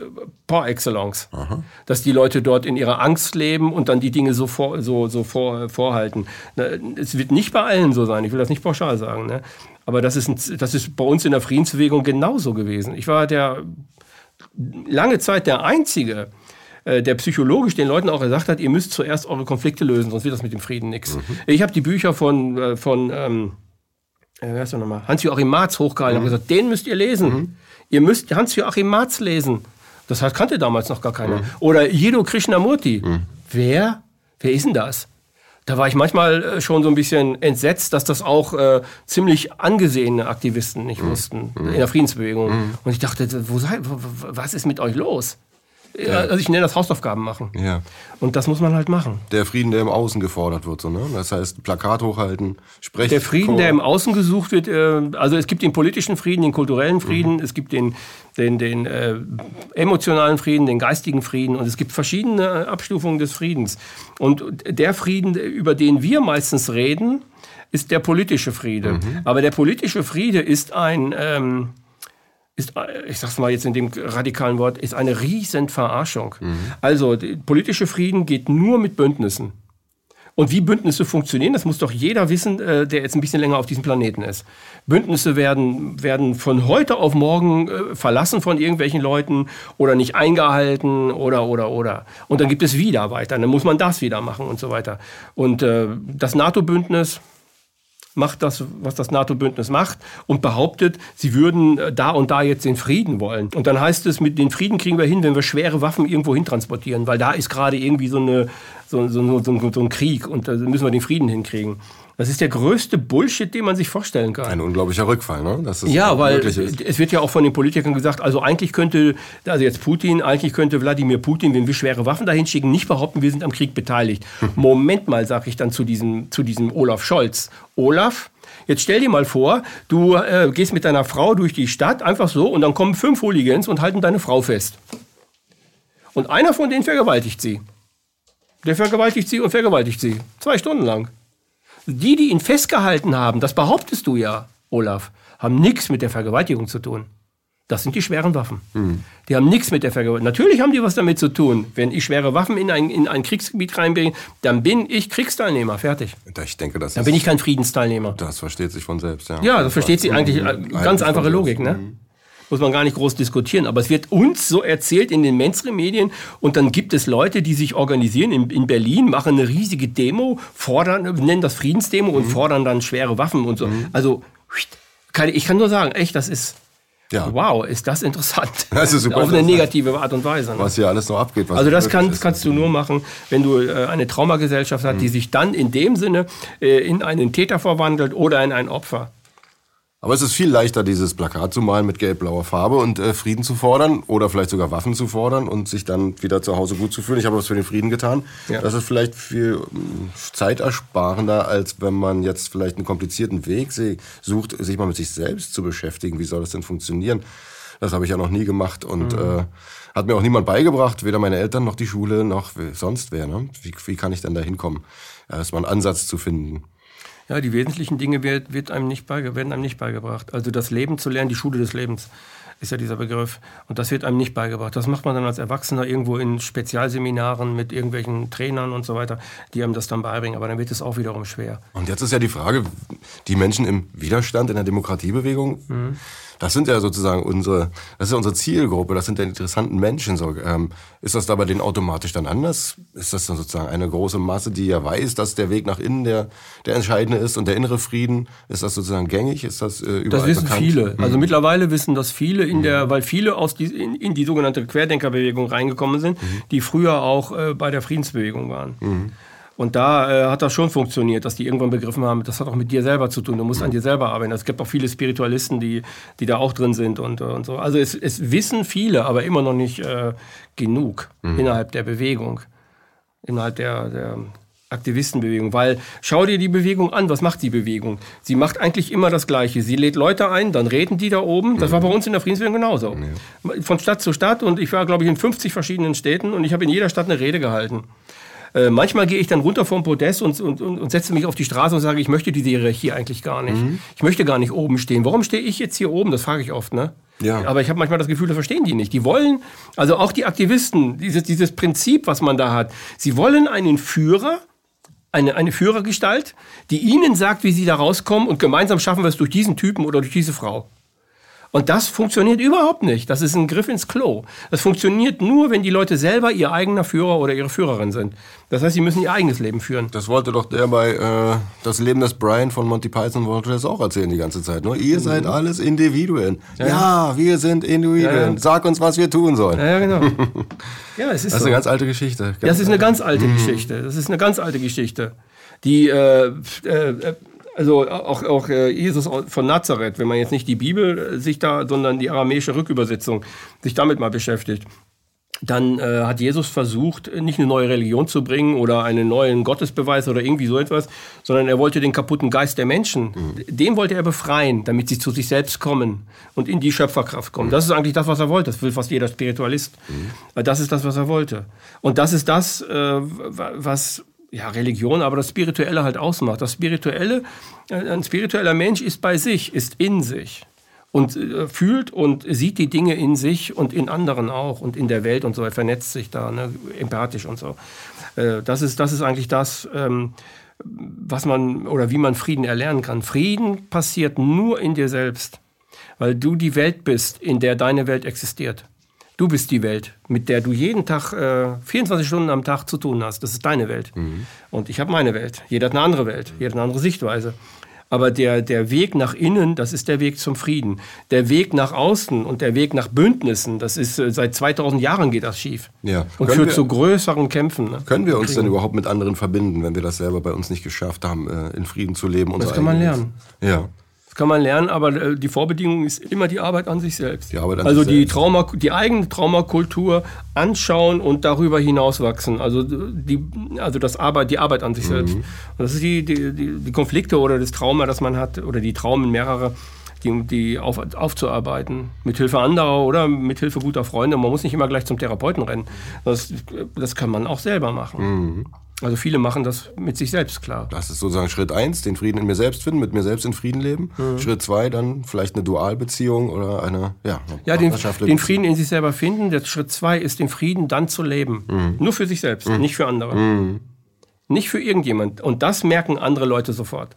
par excellence. Aha. Dass die Leute dort in ihrer Angst leben und dann die Dinge so, vor, so, so vor, vorhalten. Es wird nicht bei allen so sein, ich will das nicht pauschal sagen. Ne? Aber das ist, ein, das ist bei uns in der Friedensbewegung genauso gewesen. Ich war der lange Zeit der Einzige, der psychologisch den Leuten auch gesagt hat, ihr müsst zuerst eure Konflikte lösen, sonst wird das mit dem Frieden nichts. Mhm. Ich habe die Bücher von, äh, von ähm, äh, wer ist nochmal? Hans-Joachim Marz hochgehalten und mhm. gesagt, den müsst ihr lesen. Mhm. Ihr müsst Hans-Joachim Marz lesen. Das kannte damals noch gar keiner. Mhm. Oder Jedo Krishnamurti. Mhm. Wer? Wer ist denn das? Da war ich manchmal schon so ein bisschen entsetzt, dass das auch äh, ziemlich angesehene Aktivisten nicht mhm. wussten in der Friedensbewegung. Mhm. Und ich dachte, wo sei, was ist mit euch los? Ja. Also ich nenne das Hausaufgaben machen. Ja. Und das muss man halt machen. Der Frieden, der im Außen gefordert wird, so, ne? Das heißt, Plakat hochhalten, sprechen. Der Frieden, der im Außen gesucht wird, äh, also es gibt den politischen Frieden, den kulturellen Frieden, mhm. es gibt den, den, den äh, emotionalen Frieden, den geistigen Frieden und es gibt verschiedene Abstufungen des Friedens. Und der Frieden, über den wir meistens reden, ist der politische Friede. Mhm. Aber der politische Friede ist ein ähm, ist, ich sag's mal jetzt in dem radikalen Wort, ist eine riesen Verarschung. Mhm. Also, politische Frieden geht nur mit Bündnissen. Und wie Bündnisse funktionieren, das muss doch jeder wissen, äh, der jetzt ein bisschen länger auf diesem Planeten ist. Bündnisse werden, werden von heute auf morgen äh, verlassen von irgendwelchen Leuten oder nicht eingehalten oder, oder, oder. Und dann gibt es wieder weiter. Dann muss man das wieder machen und so weiter. Und äh, das NATO-Bündnis, macht das, was das NATO-Bündnis macht und behauptet, sie würden äh, da und da jetzt den Frieden wollen. Und dann heißt es, mit den Frieden kriegen wir hin, wenn wir schwere Waffen irgendwo hin transportieren, weil da ist gerade irgendwie so, eine, so, so, so, so ein Krieg und da müssen wir den Frieden hinkriegen. Das ist der größte Bullshit, den man sich vorstellen kann. Ein unglaublicher Rückfall, ne? ja, weil es wird ja auch von den Politikern gesagt, also eigentlich könnte, also jetzt Putin, eigentlich könnte Wladimir Putin, wenn wir schwere Waffen dahin schicken, nicht behaupten, wir sind am Krieg beteiligt. Moment mal, sage ich dann zu diesem, zu diesem Olaf Scholz. Olaf, Jetzt stell dir mal vor, du äh, gehst mit deiner Frau durch die Stadt, einfach so, und dann kommen fünf Hooligans und halten deine Frau fest. Und einer von denen vergewaltigt sie. Der vergewaltigt sie und vergewaltigt sie. Zwei Stunden lang. Die, die ihn festgehalten haben, das behauptest du ja, Olaf, haben nichts mit der Vergewaltigung zu tun. Das sind die schweren Waffen. Mhm. Die haben nichts mit der Vergewaltigung. Natürlich haben die was damit zu tun. Wenn ich schwere Waffen in ein, in ein Kriegsgebiet reinbringe, dann bin ich Kriegsteilnehmer. Fertig. Ich denke, das Dann bin ich kein Friedensteilneimer. Das versteht sich von selbst, ja. Ja, das versteht sich eigentlich. Äh, ganz einfache Logik, ne? Muss man gar nicht groß diskutieren. Aber es wird uns so erzählt in den Mainstream-Medien und dann gibt es Leute, die sich organisieren in, in, Berlin, machen eine riesige Demo, fordern, nennen das Friedensdemo mhm. und fordern dann schwere Waffen und so. Mhm. Also, ich kann nur sagen, echt, das ist Ja. Wow, ist das interessant. Das ist super Auf eine negative Art und Weise. Ne? Was hier alles noch abgeht. also das kann, kannst du nur machen, wenn du äh, eine Traumagesellschaft hast, mhm. die sich dann in dem Sinne äh, in einen Täter verwandelt oder in ein Opfer. Aber es ist viel leichter, dieses Plakat zu malen mit gelb-blauer Farbe und äh, Frieden zu fordern oder vielleicht sogar Waffen zu fordern und sich dann wieder zu Hause gut zu fühlen. Ich habe was für den Frieden getan. Ja. Das ist vielleicht viel ähm, zeitersparender, als wenn man jetzt vielleicht einen komplizierten Weg sucht, sich mal mit sich selbst zu beschäftigen. Wie soll das denn funktionieren? Das habe ich ja noch nie gemacht und mhm. äh, hat mir auch niemand beigebracht, weder meine Eltern noch die Schule noch sonst wer. Ne? Wie, wie kann ich denn da hinkommen? Erstmal einen Ansatz zu finden. Ja, die wesentlichen Dinge wird, wird einem nicht werden einem nicht beigebracht. Also das Leben zu lernen, die Schule des Lebens ist ja dieser Begriff. Und das wird einem nicht beigebracht. Das macht man dann als Erwachsener irgendwo in Spezialseminaren mit irgendwelchen Trainern und so weiter, die einem das dann beibringen. Aber dann wird es auch wiederum schwer. Und jetzt ist ja die Frage, die Menschen im Widerstand in der Demokratiebewegung, mhm. Das sind ja sozusagen unsere, das ist ja unsere Zielgruppe, das sind ja interessanten Menschen. So, ähm, ist das da bei denen automatisch dann anders? Ist das dann sozusagen eine große Masse, die ja weiß, dass der Weg nach innen der, der entscheidende ist und der innere Frieden? Ist das sozusagen gängig? Ist das äh, überall Das wissen bekannt? viele. Also mhm. mittlerweile wissen das viele, in der, mhm. weil viele aus die, in, in die sogenannte Querdenkerbewegung reingekommen sind, mhm. die früher auch äh, bei der Friedensbewegung waren. Mhm. Und da äh, hat das schon funktioniert, dass die irgendwann begriffen haben, das hat auch mit dir selber zu tun. Du musst an dir selber arbeiten. Es gibt auch viele Spiritualisten, die, die da auch drin sind und, und so. Also es, es wissen viele, aber immer noch nicht äh, genug mhm. innerhalb der Bewegung, innerhalb der, der Aktivistenbewegung. Weil schau dir die Bewegung an, was macht die Bewegung? Sie macht eigentlich immer das Gleiche. Sie lädt Leute ein, dann reden die da oben. Das war bei uns in der Friedensbewegung genauso. Von Stadt zu Stadt und ich war, glaube ich, in 50 verschiedenen Städten und ich habe in jeder Stadt eine Rede gehalten. Äh, manchmal gehe ich dann runter vom Podest und, und, und, und, setze mich auf die Straße und sage, ich möchte diese Hierarchie eigentlich gar nicht. Mhm. Ich möchte gar nicht oben stehen. Warum stehe ich jetzt hier oben? Das frage ich oft. Ne? Ja. Aber ich habe manchmal das Gefühl, das verstehen die nicht. Die wollen, also auch die Aktivisten, dieses, dieses Prinzip, was man da hat, sie wollen einen Führer, eine, eine Führergestalt, die ihnen sagt, wie sie da rauskommen und gemeinsam schaffen wir es durch diesen Typen oder durch diese Frau. Und das funktioniert überhaupt nicht. Das ist ein Griff ins Klo. Das funktioniert nur, wenn die Leute selber ihr eigener Führer oder ihre Führerin sind. Das heißt, sie müssen ihr eigenes Leben führen. Das wollte doch der bei äh, Das Leben des Brian von Monty Python wollte das auch erzählen die ganze Zeit. Ne? Ihr mhm. seid alles Individuen. Ja, ja wir sind Individuen. Ja, Sag uns, was wir tun sollen. Ja, genau. ja, es ist das ist so. eine ganz alte Geschichte. Ganz das ist eine ganz alte mhm. Geschichte. Das ist eine ganz alte Geschichte. Die äh, äh, also auch, auch äh, Jesus von Nazareth, wenn man jetzt nicht die Bibel sich da, sondern die aramäische Rückübersetzung sich damit mal beschäftigt, dann äh, hat Jesus versucht, nicht eine neue Religion zu bringen oder einen neuen Gottesbeweis oder irgendwie so etwas, sondern er wollte den kaputten Geist der Menschen, mhm. den wollte er befreien, damit sie zu sich selbst kommen und in die Schöpferkraft kommen. Mhm. Das ist eigentlich das, was er wollte. Das will fast jeder Spiritualist. Mhm. Das ist das, was er wollte. Und das ist das, äh, was ja, Religion, aber das Spirituelle halt ausmacht. Das Spirituelle, äh, ein spiritueller Mensch ist bei sich, ist in sich und äh, fühlt und sieht die Dinge in sich und in anderen auch und in der Welt und so. Er vernetzt sich da, ne, empathisch und so. Äh, das, ist, das ist eigentlich das, ähm, was man oder wie man Frieden erlernen kann. Frieden passiert nur in dir selbst, weil du die Welt bist, in der deine Welt existiert. Du bist die Welt, mit der du jeden Tag, äh, 24 Stunden am Tag zu tun hast. Das ist deine Welt. Mhm. Und ich habe meine Welt. Jeder hat eine andere Welt, jeder hat eine andere Sichtweise. Aber der, der Weg nach innen, das ist der Weg zum Frieden. Der Weg nach außen und der Weg nach Bündnissen, das ist äh, seit 2000 Jahren geht das schief. Ja. Und können führt wir, zu größeren Kämpfen. Ne? Können wir uns denn überhaupt mit anderen verbinden, wenn wir das selber bei uns nicht geschafft haben, äh, in Frieden zu leben? Das kann man lernen. Ja. Das kann man lernen, aber äh, die Vorbedingung ist immer die Arbeit an sich selbst. Die an also sich die selbst. Trauma, die eigene Traumakultur anschauen und darüber hinauswachsen. Also die, also das Arbeit, die Arbeit an sich mhm. selbst. Und das ist die, die, die, die, Konflikte oder das Trauma, das man hat, oder die Traumen mehrere, die, die auf, aufzuarbeiten. Mit Hilfe anderer oder mit Hilfe guter Freunde. Man muss nicht immer gleich zum Therapeuten rennen. Das, das kann man auch selber machen. Mhm. Also viele machen das mit sich selbst klar. Das ist sozusagen Schritt eins, den Frieden in mir selbst finden, mit mir selbst in Frieden leben. Mhm. Schritt zwei, dann vielleicht eine Dualbeziehung oder eine, ja, eine ja den, den, Frieden in sich selber finden. Der Schritt zwei ist, den Frieden dann zu leben. Mhm. Nur für sich selbst, mhm. nicht für andere. Mhm. Nicht für irgendjemand. Und das merken andere Leute sofort.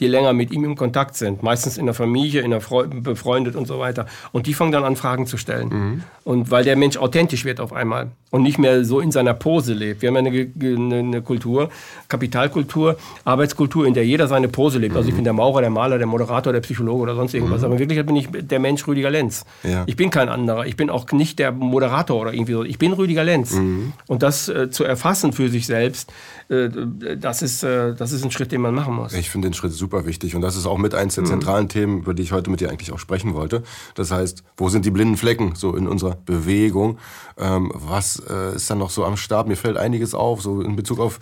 Die länger mit ihm im Kontakt sind, meistens in der Familie, in der Fre befreundet und so weiter. Und die fangen dann an, Fragen zu stellen. Mhm. Und weil der Mensch authentisch wird auf einmal und nicht mehr so in seiner Pose lebt. Wir haben ja eine, eine, eine Kultur, Kapitalkultur, Arbeitskultur, in der jeder seine Pose lebt. Mhm. Also ich mhm. bin der Maurer, der Maler, der Moderator, der Psychologe oder sonst irgendwas. Mhm. Aber in Wirklichkeit bin ich der Mensch Rüdiger Lenz. Ja. Ich bin kein anderer. Ich bin auch nicht der Moderator oder irgendwie so. Ich bin Rüdiger Lenz. Mhm. Und das äh, zu erfassen für sich selbst, äh, das, ist, äh, das ist ein Schritt, den man machen muss. Ich finde den Schritt super wichtig. Und das ist auch mit eins der mhm. zentralen Themen, über die ich heute mit dir eigentlich auch sprechen wollte. Das heißt, wo sind die blinden Flecken so in unserer Bewegung? Ähm, was äh, ist dann noch so am Start? Mir fällt einiges auf, so in Bezug auf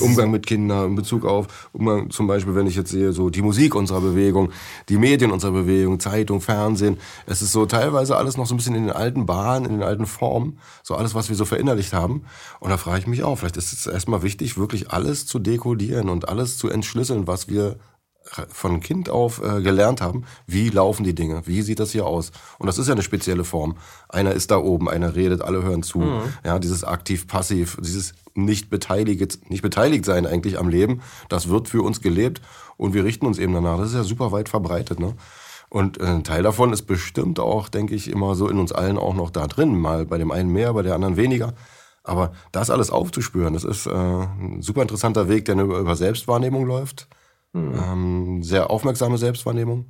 Umgang mit Kindern, in Bezug auf Umgang zum Beispiel, wenn ich jetzt sehe, so die Musik unserer Bewegung, die Medien unserer Bewegung, Zeitung, Fernsehen. Es ist so teilweise alles noch so ein bisschen in den alten Bahnen, in den alten Formen, so alles, was wir so verinnerlicht haben. Und da frage ich mich auch, vielleicht ist es erstmal wichtig, wirklich alles zu dekodieren und alles zu entschlüsseln, was wir von Kind auf äh, gelernt haben, wie laufen die Dinge, wie sieht das hier aus. Und das ist ja eine spezielle Form. Einer ist da oben, einer redet, alle hören zu. Mhm. Ja, dieses aktiv-passiv, dieses nicht beteiligt, nicht beteiligt sein eigentlich am Leben, das wird für uns gelebt und wir richten uns eben danach. Das ist ja super weit verbreitet. Ne? Und äh, ein Teil davon ist bestimmt auch, denke ich, immer so in uns allen auch noch da drin. Mal bei dem einen mehr, bei der anderen weniger. Aber das alles aufzuspüren, das ist äh, ein super interessanter Weg, der über Selbstwahrnehmung läuft Mhm. Ähm, sehr aufmerksame Selbstwahrnehmung.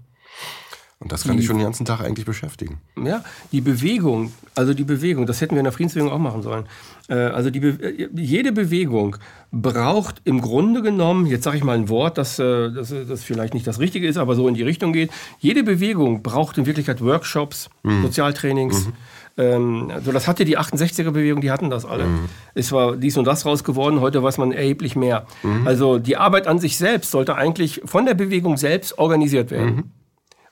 Und das kann die, dich schon den ganzen Tag eigentlich beschäftigen. Ja, die Bewegung, also die Bewegung, das hätten wir in der Friedensbewegung auch machen sollen. Äh, also Be jede Bewegung braucht im Grunde genommen, jetzt sage ich mal ein Wort, das, äh, das, das vielleicht nicht das Richtige ist, aber so in die Richtung geht. Jede Bewegung braucht in Wirklichkeit Workshops, mhm. Sozialtrainings. Mhm. Ähm, also das hatte die 68er-Bewegung, die hatten das alle. Mhm. Es war dies und das raus geworden, heute weiß man erheblich mehr. Mhm. Also die Arbeit an sich selbst sollte eigentlich von der Bewegung selbst organisiert werden. Mhm.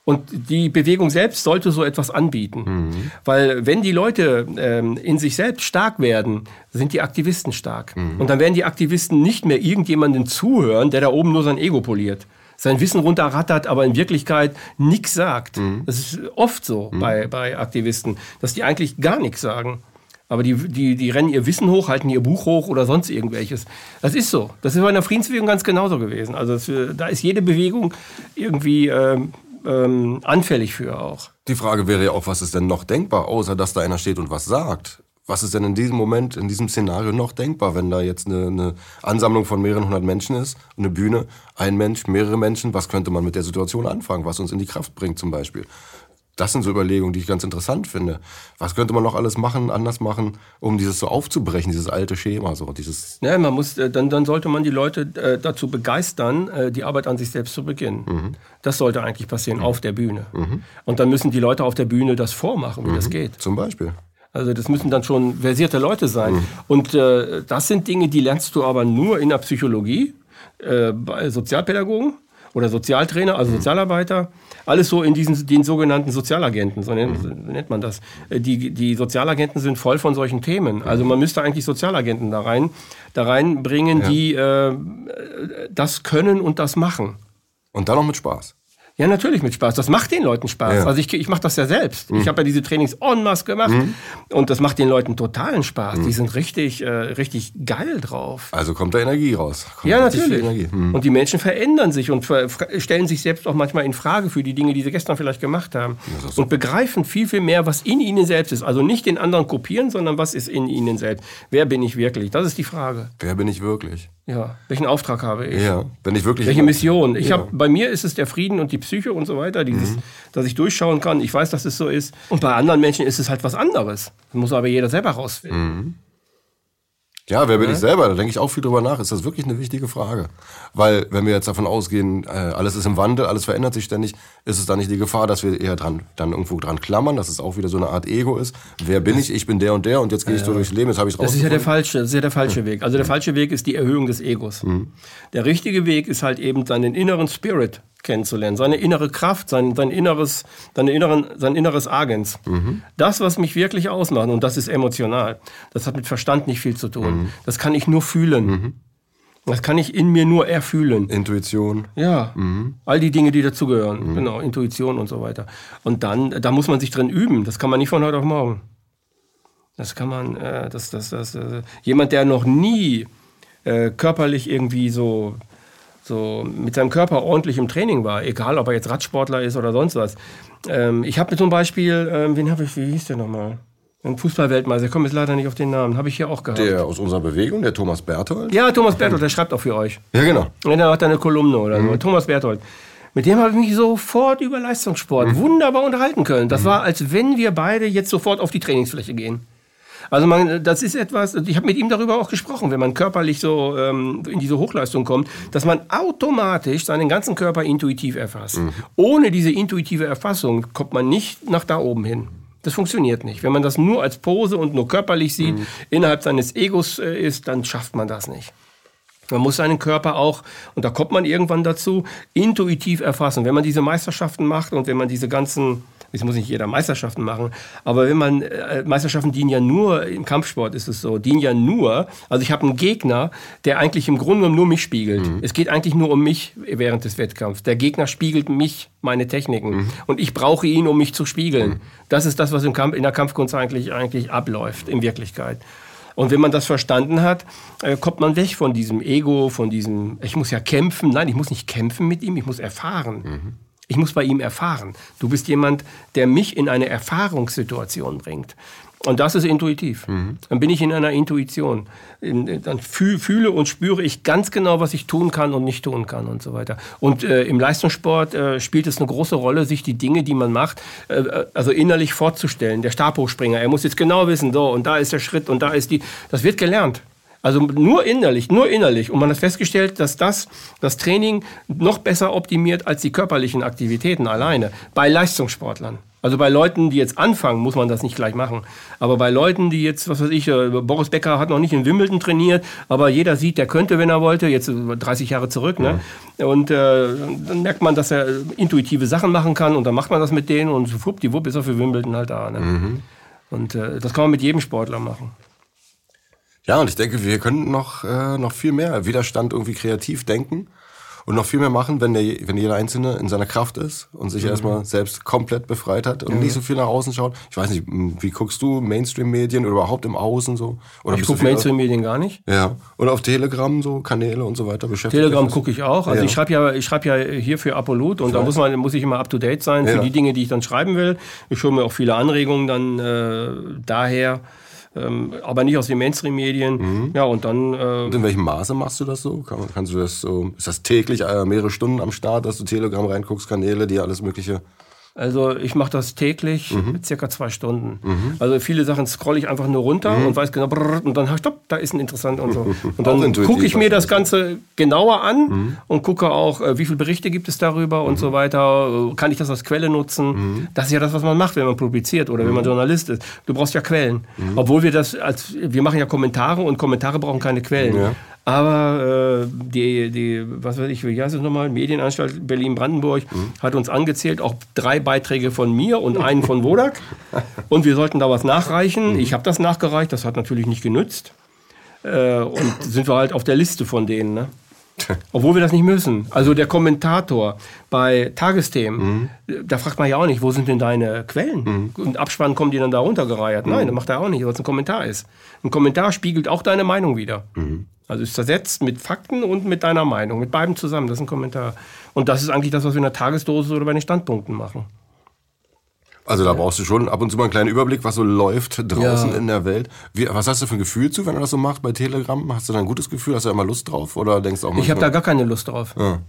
Und die Bewegung selbst sollte so etwas anbieten. Mhm. Weil wenn die Leute ähm, in sich selbst stark werden, sind die Aktivisten stark. Mhm. Und dann werden die Aktivisten nicht mehr irgendjemanden zuhören, der da oben nur sein Ego poliert sein Wissen runterrattert, aber in Wirklichkeit nichts sagt. Mhm. Das ist oft so mhm. bei, bei Aktivisten, dass die eigentlich gar nichts sagen. Aber die, die, die rennen ihr Wissen hoch, halten ihr Buch hoch oder sonst irgendwelches. Das ist so. Das ist bei einer Friedensbewegung ganz genauso gewesen. Also das, da ist jede Bewegung irgendwie ähm, ähm, anfällig für auch. Die Frage wäre ja auch, was ist denn noch denkbar, außer dass da einer steht und was sagt? Was ist denn in diesem Moment, in diesem Szenario noch denkbar, wenn da jetzt eine, eine, Ansammlung von mehreren hundert Menschen ist, eine Bühne, ein Mensch, mehrere Menschen, was könnte man mit der Situation anfangen, was uns in die Kraft bringt zum Beispiel? Das sind so Überlegungen, die ich ganz interessant finde. Was könnte man noch alles machen, anders machen, um dieses so aufzubrechen, dieses alte Schema, so dieses. Ja, man muss, äh, dann, dann sollte man die Leute äh, dazu begeistern, äh, die Arbeit an sich selbst zu beginnen. Mhm. Das sollte eigentlich passieren mhm. auf der Bühne. Mhm. Und dann müssen die Leute auf der Bühne das vormachen, wie das mhm. geht. Zum Beispiel. Also das müssen dann schon versierte Leute sein. Mhm. Und äh, das sind Dinge, die lernst du aber nur in der Psychologie, äh, bei Sozialpädagogen oder Sozialtrainer, also mhm. Sozialarbeiter. Alles so in diesen den sogenannten Sozialagenten, so nennt, mhm. nennt, man das. Äh, die, die Sozialagenten sind voll von solchen Themen. Also man müsste eigentlich Sozialagenten da rein da reinbringen, ja. die äh, das können und das machen. Und dann noch mit Spaß. Ja, natürlich mit Spaß. Das macht den Leuten Spaß. Ja. Also ich, ich mache das ja selbst. Mhm. Ich habe ja diese Trainings en masse gemacht mhm. und das macht den Leuten totalen Spaß. Mhm. Die sind richtig, äh, richtig geil drauf. Also kommt da Energie raus. Kommt ja, natürlich. Mhm. Und die Menschen verändern sich und stellen sich selbst auch manchmal in Frage für die Dinge, die sie gestern vielleicht gemacht haben. Und begreifen viel, viel mehr, was in ihnen selbst ist. Also nicht den anderen kopieren, sondern was ist in ihnen selbst. Wer bin ich wirklich? Das ist die Frage. Wer bin ich wirklich? Ja, welchen Auftrag habe ich? Ja, wenn ich wirklich. Welche Mission? Ich ja. habe bei mir ist es der Frieden und die Psyche und so weiter, dieses, mhm. dass ich durchschauen kann. Ich weiß, dass es so ist. Und bei anderen Menschen ist es halt was anderes. Das muss aber jeder selber rausfinden. Mhm. Ja, wer bin ich selber? Da denke ich auch viel drüber nach. Ist das wirklich eine wichtige Frage? Weil, wenn wir jetzt davon ausgehen, äh, alles ist im Wandel, alles verändert sich ständig, ist es da nicht die Gefahr, dass wir eher dran, dann irgendwo dran klammern, dass es auch wieder so eine Art Ego ist? Wer bin ich? Ich bin der und der und jetzt gehe ich so durchs Leben, jetzt habe ich Das ist ja der falsche, das ist ja der falsche ja. Weg. Also der falsche Weg ist die Erhöhung des Egos. Mhm. Der richtige Weg ist halt eben seinen inneren Spirit kennenzulernen, seine innere Kraft, sein, sein, inneres, seine inneren, sein inneres Agens. Mhm. Das, was mich wirklich ausmacht, und das ist emotional, das hat mit Verstand nicht viel zu tun. Mhm. Das kann ich nur fühlen. Mhm. Das kann ich in mir nur erfühlen. Intuition. Ja, mhm. all die Dinge, die dazugehören. Mhm. Genau, Intuition und so weiter. Und dann, da muss man sich drin üben. Das kann man nicht von heute auf morgen. Das kann man, äh, das, das, das, äh, jemand, der noch nie äh, körperlich irgendwie so so mit seinem Körper ordentlich im Training war, egal ob er jetzt Radsportler ist oder sonst was. Ähm, ich habe zum Beispiel, ähm, wen habe ich, wie hieß der nochmal? Ein Fußballweltmeister, ich komme jetzt leider nicht auf den Namen, habe ich hier auch gehabt. Der aus unserer Bewegung, der Thomas Berthold? Ja, Thomas Berthold, der schreibt auch für euch. Ja, genau. Und der hat eine Kolumne oder so. Thomas Berthold. Mit dem habe ich mich sofort über Leistungssport wunderbar unterhalten können. Das war, als wenn wir beide jetzt sofort auf die Trainingsfläche gehen. Also man, das ist etwas, ich habe mit ihm darüber auch gesprochen, wenn man körperlich so ähm, in diese Hochleistung kommt, dass man automatisch seinen ganzen Körper intuitiv erfasst. Ohne diese intuitive Erfassung kommt man nicht nach da oben hin. Das funktioniert nicht. Wenn man das nur als Pose und nur körperlich sieht, innerhalb seines Egos äh, ist, dann schafft man das nicht. Man muss seinen Körper auch, und da kommt man irgendwann dazu, intuitiv erfassen. Wenn man diese Meisterschaften macht und wenn man diese ganzen, es muss nicht jeder Meisterschaften machen, aber wenn man, äh, Meisterschaften dienen ja nur, im Kampfsport ist es so, dienen ja nur, also ich habe einen Gegner, der eigentlich im Grunde genommen nur mich spiegelt. Es geht eigentlich nur um mich während des Wettkampfs. Der Gegner spiegelt mich, meine Techniken. Und ich brauche ihn, um mich zu spiegeln. Das ist das, was im Kampf, in der Kampfkunst eigentlich, eigentlich abläuft, in Wirklichkeit. Und wenn man das verstanden hat, äh, kommt man weg von diesem Ego, von diesem, ich muss ja kämpfen. Nein, ich muss nicht kämpfen mit ihm, ich muss erfahren. Ich muss bei ihm erfahren. Du bist jemand, der mich in eine Erfahrungssituation bringt. Und das ist intuitiv. Dann bin ich in einer Intuition. In, dann fühl, fühle und spüre ich ganz genau, was ich tun kann und nicht tun kann und so weiter. Und äh, im Leistungssport äh, spielt es eine große Rolle, sich die Dinge, die man macht, äh, also innerlich vorzustellen. Der Stabhochspringer, er muss jetzt genau wissen, so und da ist der Schritt und da ist die. Das wird gelernt. Also nur innerlich, nur innerlich. Und man hat festgestellt, dass das das Training noch besser optimiert als die körperlichen Aktivitäten alleine bei Leistungssportlern. Also bei Leuten, die jetzt anfangen, muss man das nicht gleich machen. Aber bei Leuten, die jetzt, was weiß ich, äh, Boris Becker hat noch nicht in Wimbledon trainiert, aber jeder sieht, der könnte, wenn er wollte, jetzt 30 Jahre zurück. Ne? Und äh, dann merkt man, dass er intuitive Sachen machen kann und dann macht man das mit denen und schwuppdiwupp ist er für Wimbledon halt da. Ne? Und äh, das kann man mit jedem Sportler machen. Ja, und ich denke, wir könnten noch, äh, noch viel mehr Widerstand irgendwie kreativ denken und noch viel mehr machen, wenn, der, wenn jeder Einzelne in seiner Kraft ist und sich erstmal selbst komplett befreit hat und nicht so viel nach außen schaut. Ich weiß nicht, m, wie guckst du Mainstream-Medien oder überhaupt im Außen so? Oder Ich gucke Mainstream-Medien gar nicht. Ja. Oder auf Telegram so Kanäle und so weiter beschäftigt. Telegram gucke ich auch. Also Ja. ich schreibe ja, ich schreibe ja hier für Apollut und da muss man, muss ich immer up to date sein für Ja. die Dinge, die ich dann schreiben will. Ich hole mir auch viele Anregungen dann äh, daher, ähm, aber nicht aus den Mainstream-Medien. Mhm. Ja und dann äh, Und in welchem Maße machst du das so? Kann, kannst du das so? Ist das täglich äh, mehrere Stunden am Start, dass du Telegram reinguckst, Kanäle, die alles Mögliche? Also ich mache das täglich Mhm. mit circa zwei Stunden. Also viele Sachen scrolle ich einfach nur runter und weiß genau, brrr, und dann stopp, da ist ein interessant und so. Und dann gucke ich mir das. Ganze genauer an und gucke auch, äh, wie viele Berichte gibt es darüber und so weiter. Äh, Kann ich das als Quelle nutzen? Das ist ja das, was man macht, wenn man publiziert oder wenn man Journalist ist. Du brauchst ja Quellen. Obwohl wir das als, wir machen ja Kommentare und Kommentare brauchen keine Quellen. Ja. Aber äh, die, die, was weiß ich, wie heißt es nochmal? Medienanstalt Berlin-Brandenburg hat uns angezählt, auch drei Beiträge von mir und einen von Wodak. Und wir sollten da was nachreichen. Ich habe das nachgereicht, das hat natürlich nicht genützt. Äh, und sind wir halt auf der Liste von denen. Ne? Obwohl wir das nicht müssen. Also der Kommentator bei Tagesthemen, da fragt man ja auch nicht, wo sind denn deine Quellen? Und Abspann kommen die dann da runtergereiert. Nein, das macht er auch nicht, weil es ein Kommentar ist. Ein Kommentar spiegelt auch deine Meinung wieder. Also ist zersetzt mit Fakten und mit deiner Meinung, mit beiden zusammen. Das ist ein Kommentar. Und das ist eigentlich das, was wir in der Tagesdose oder bei den Standpunkten machen. Also da brauchst du schon ab und zu mal einen kleinen Überblick, was so läuft draußen Ja. in der Welt. Wie, was hast du für ein Gefühl zu, wenn du das so machst bei Telegram? Hast du da ein gutes Gefühl? Hast du da immer Lust drauf? Oder denkst du auch Ich habe da manchmal- gar keine Lust drauf. Ja.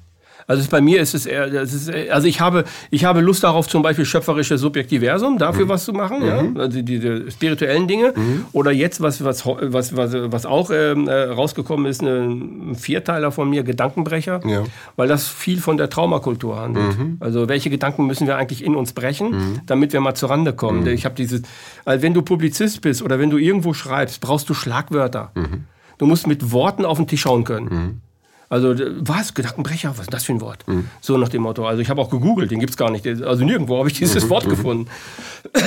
Also bei mir ist es eher, ist, also ich habe, ich habe Lust darauf, zum Beispiel schöpferisches Subjektiversum, dafür was zu machen, ja, also diese spirituellen Dinge. Oder jetzt, was, was, was, was, was auch ähm, äh, rausgekommen ist, ein Vierteiler von mir, Gedankenbrecher, Ja. weil das viel von der Traumakultur handelt. Also welche Gedanken müssen wir eigentlich in uns brechen, damit wir mal zurande kommen. Ich habe dieses, also wenn du Publizist bist oder wenn du irgendwo schreibst, brauchst du Schlagwörter. Du musst mit Worten auf den Tisch schauen können. Also was? Gedankenbrecher? Was ist das für ein Wort? So nach dem Motto. Also ich habe auch gegoogelt, den gibt's gar nicht. Also nirgendwo habe ich dieses Wort gefunden.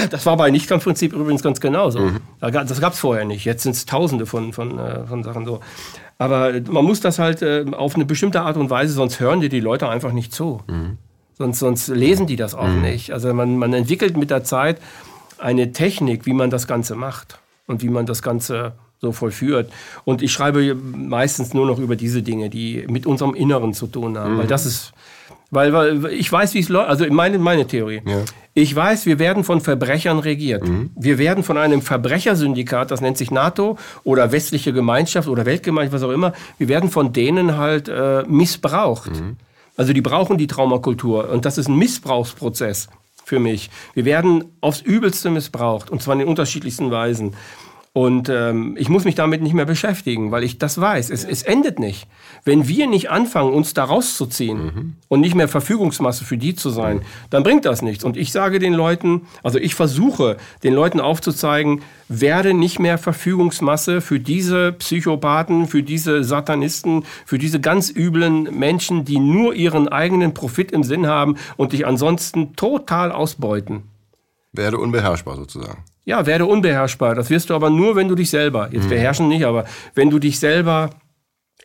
Das war bei Nichtkampfprinzip übrigens ganz genauso. Ga- Das gab's vorher nicht. Jetzt sind es tausende von, von, äh, von Sachen so. Aber man muss das halt äh, auf eine bestimmte Art und Weise, sonst hören dir die Leute einfach nicht zu. Sonst, sonst lesen die das auch nicht. Also man, man entwickelt mit der Zeit eine Technik, wie man das Ganze macht und wie man das Ganze so vollführt. Und ich schreibe meistens nur noch über diese Dinge, die mit unserem Inneren zu tun haben. Mhm. Weil das ist, weil, weil ich weiß, wie es läuft. Also meine, meine Theorie. Ja. Ich weiß, wir werden von Verbrechern regiert. Mhm. Wir werden von einem Verbrechersyndikat, das nennt sich NATO oder westliche Gemeinschaft oder Weltgemeinschaft, was auch immer, wir werden von denen halt äh, missbraucht. Mhm. Also die brauchen die Traumakultur und das ist ein Missbrauchsprozess für mich. Wir werden aufs Übelste missbraucht und zwar in den unterschiedlichsten Weisen. Und ähm, ich muss mich damit nicht mehr beschäftigen, weil ich das weiß. Es, es endet nicht. Wenn wir nicht anfangen, uns da rauszuziehen mhm. und nicht mehr Verfügungsmasse für die zu sein, dann bringt das nichts. Und ich sage den Leuten, also ich versuche den Leuten aufzuzeigen, werde nicht mehr Verfügungsmasse für diese Psychopathen, für diese Satanisten, für diese ganz üblen Menschen, die nur ihren eigenen Profit im Sinn haben und dich ansonsten total ausbeuten. Werde unbeherrschbar sozusagen. Ja, werde unbeherrschbar. Das wirst du aber nur, wenn du dich selber, jetzt mhm. beherrschen nicht, aber wenn du dich selber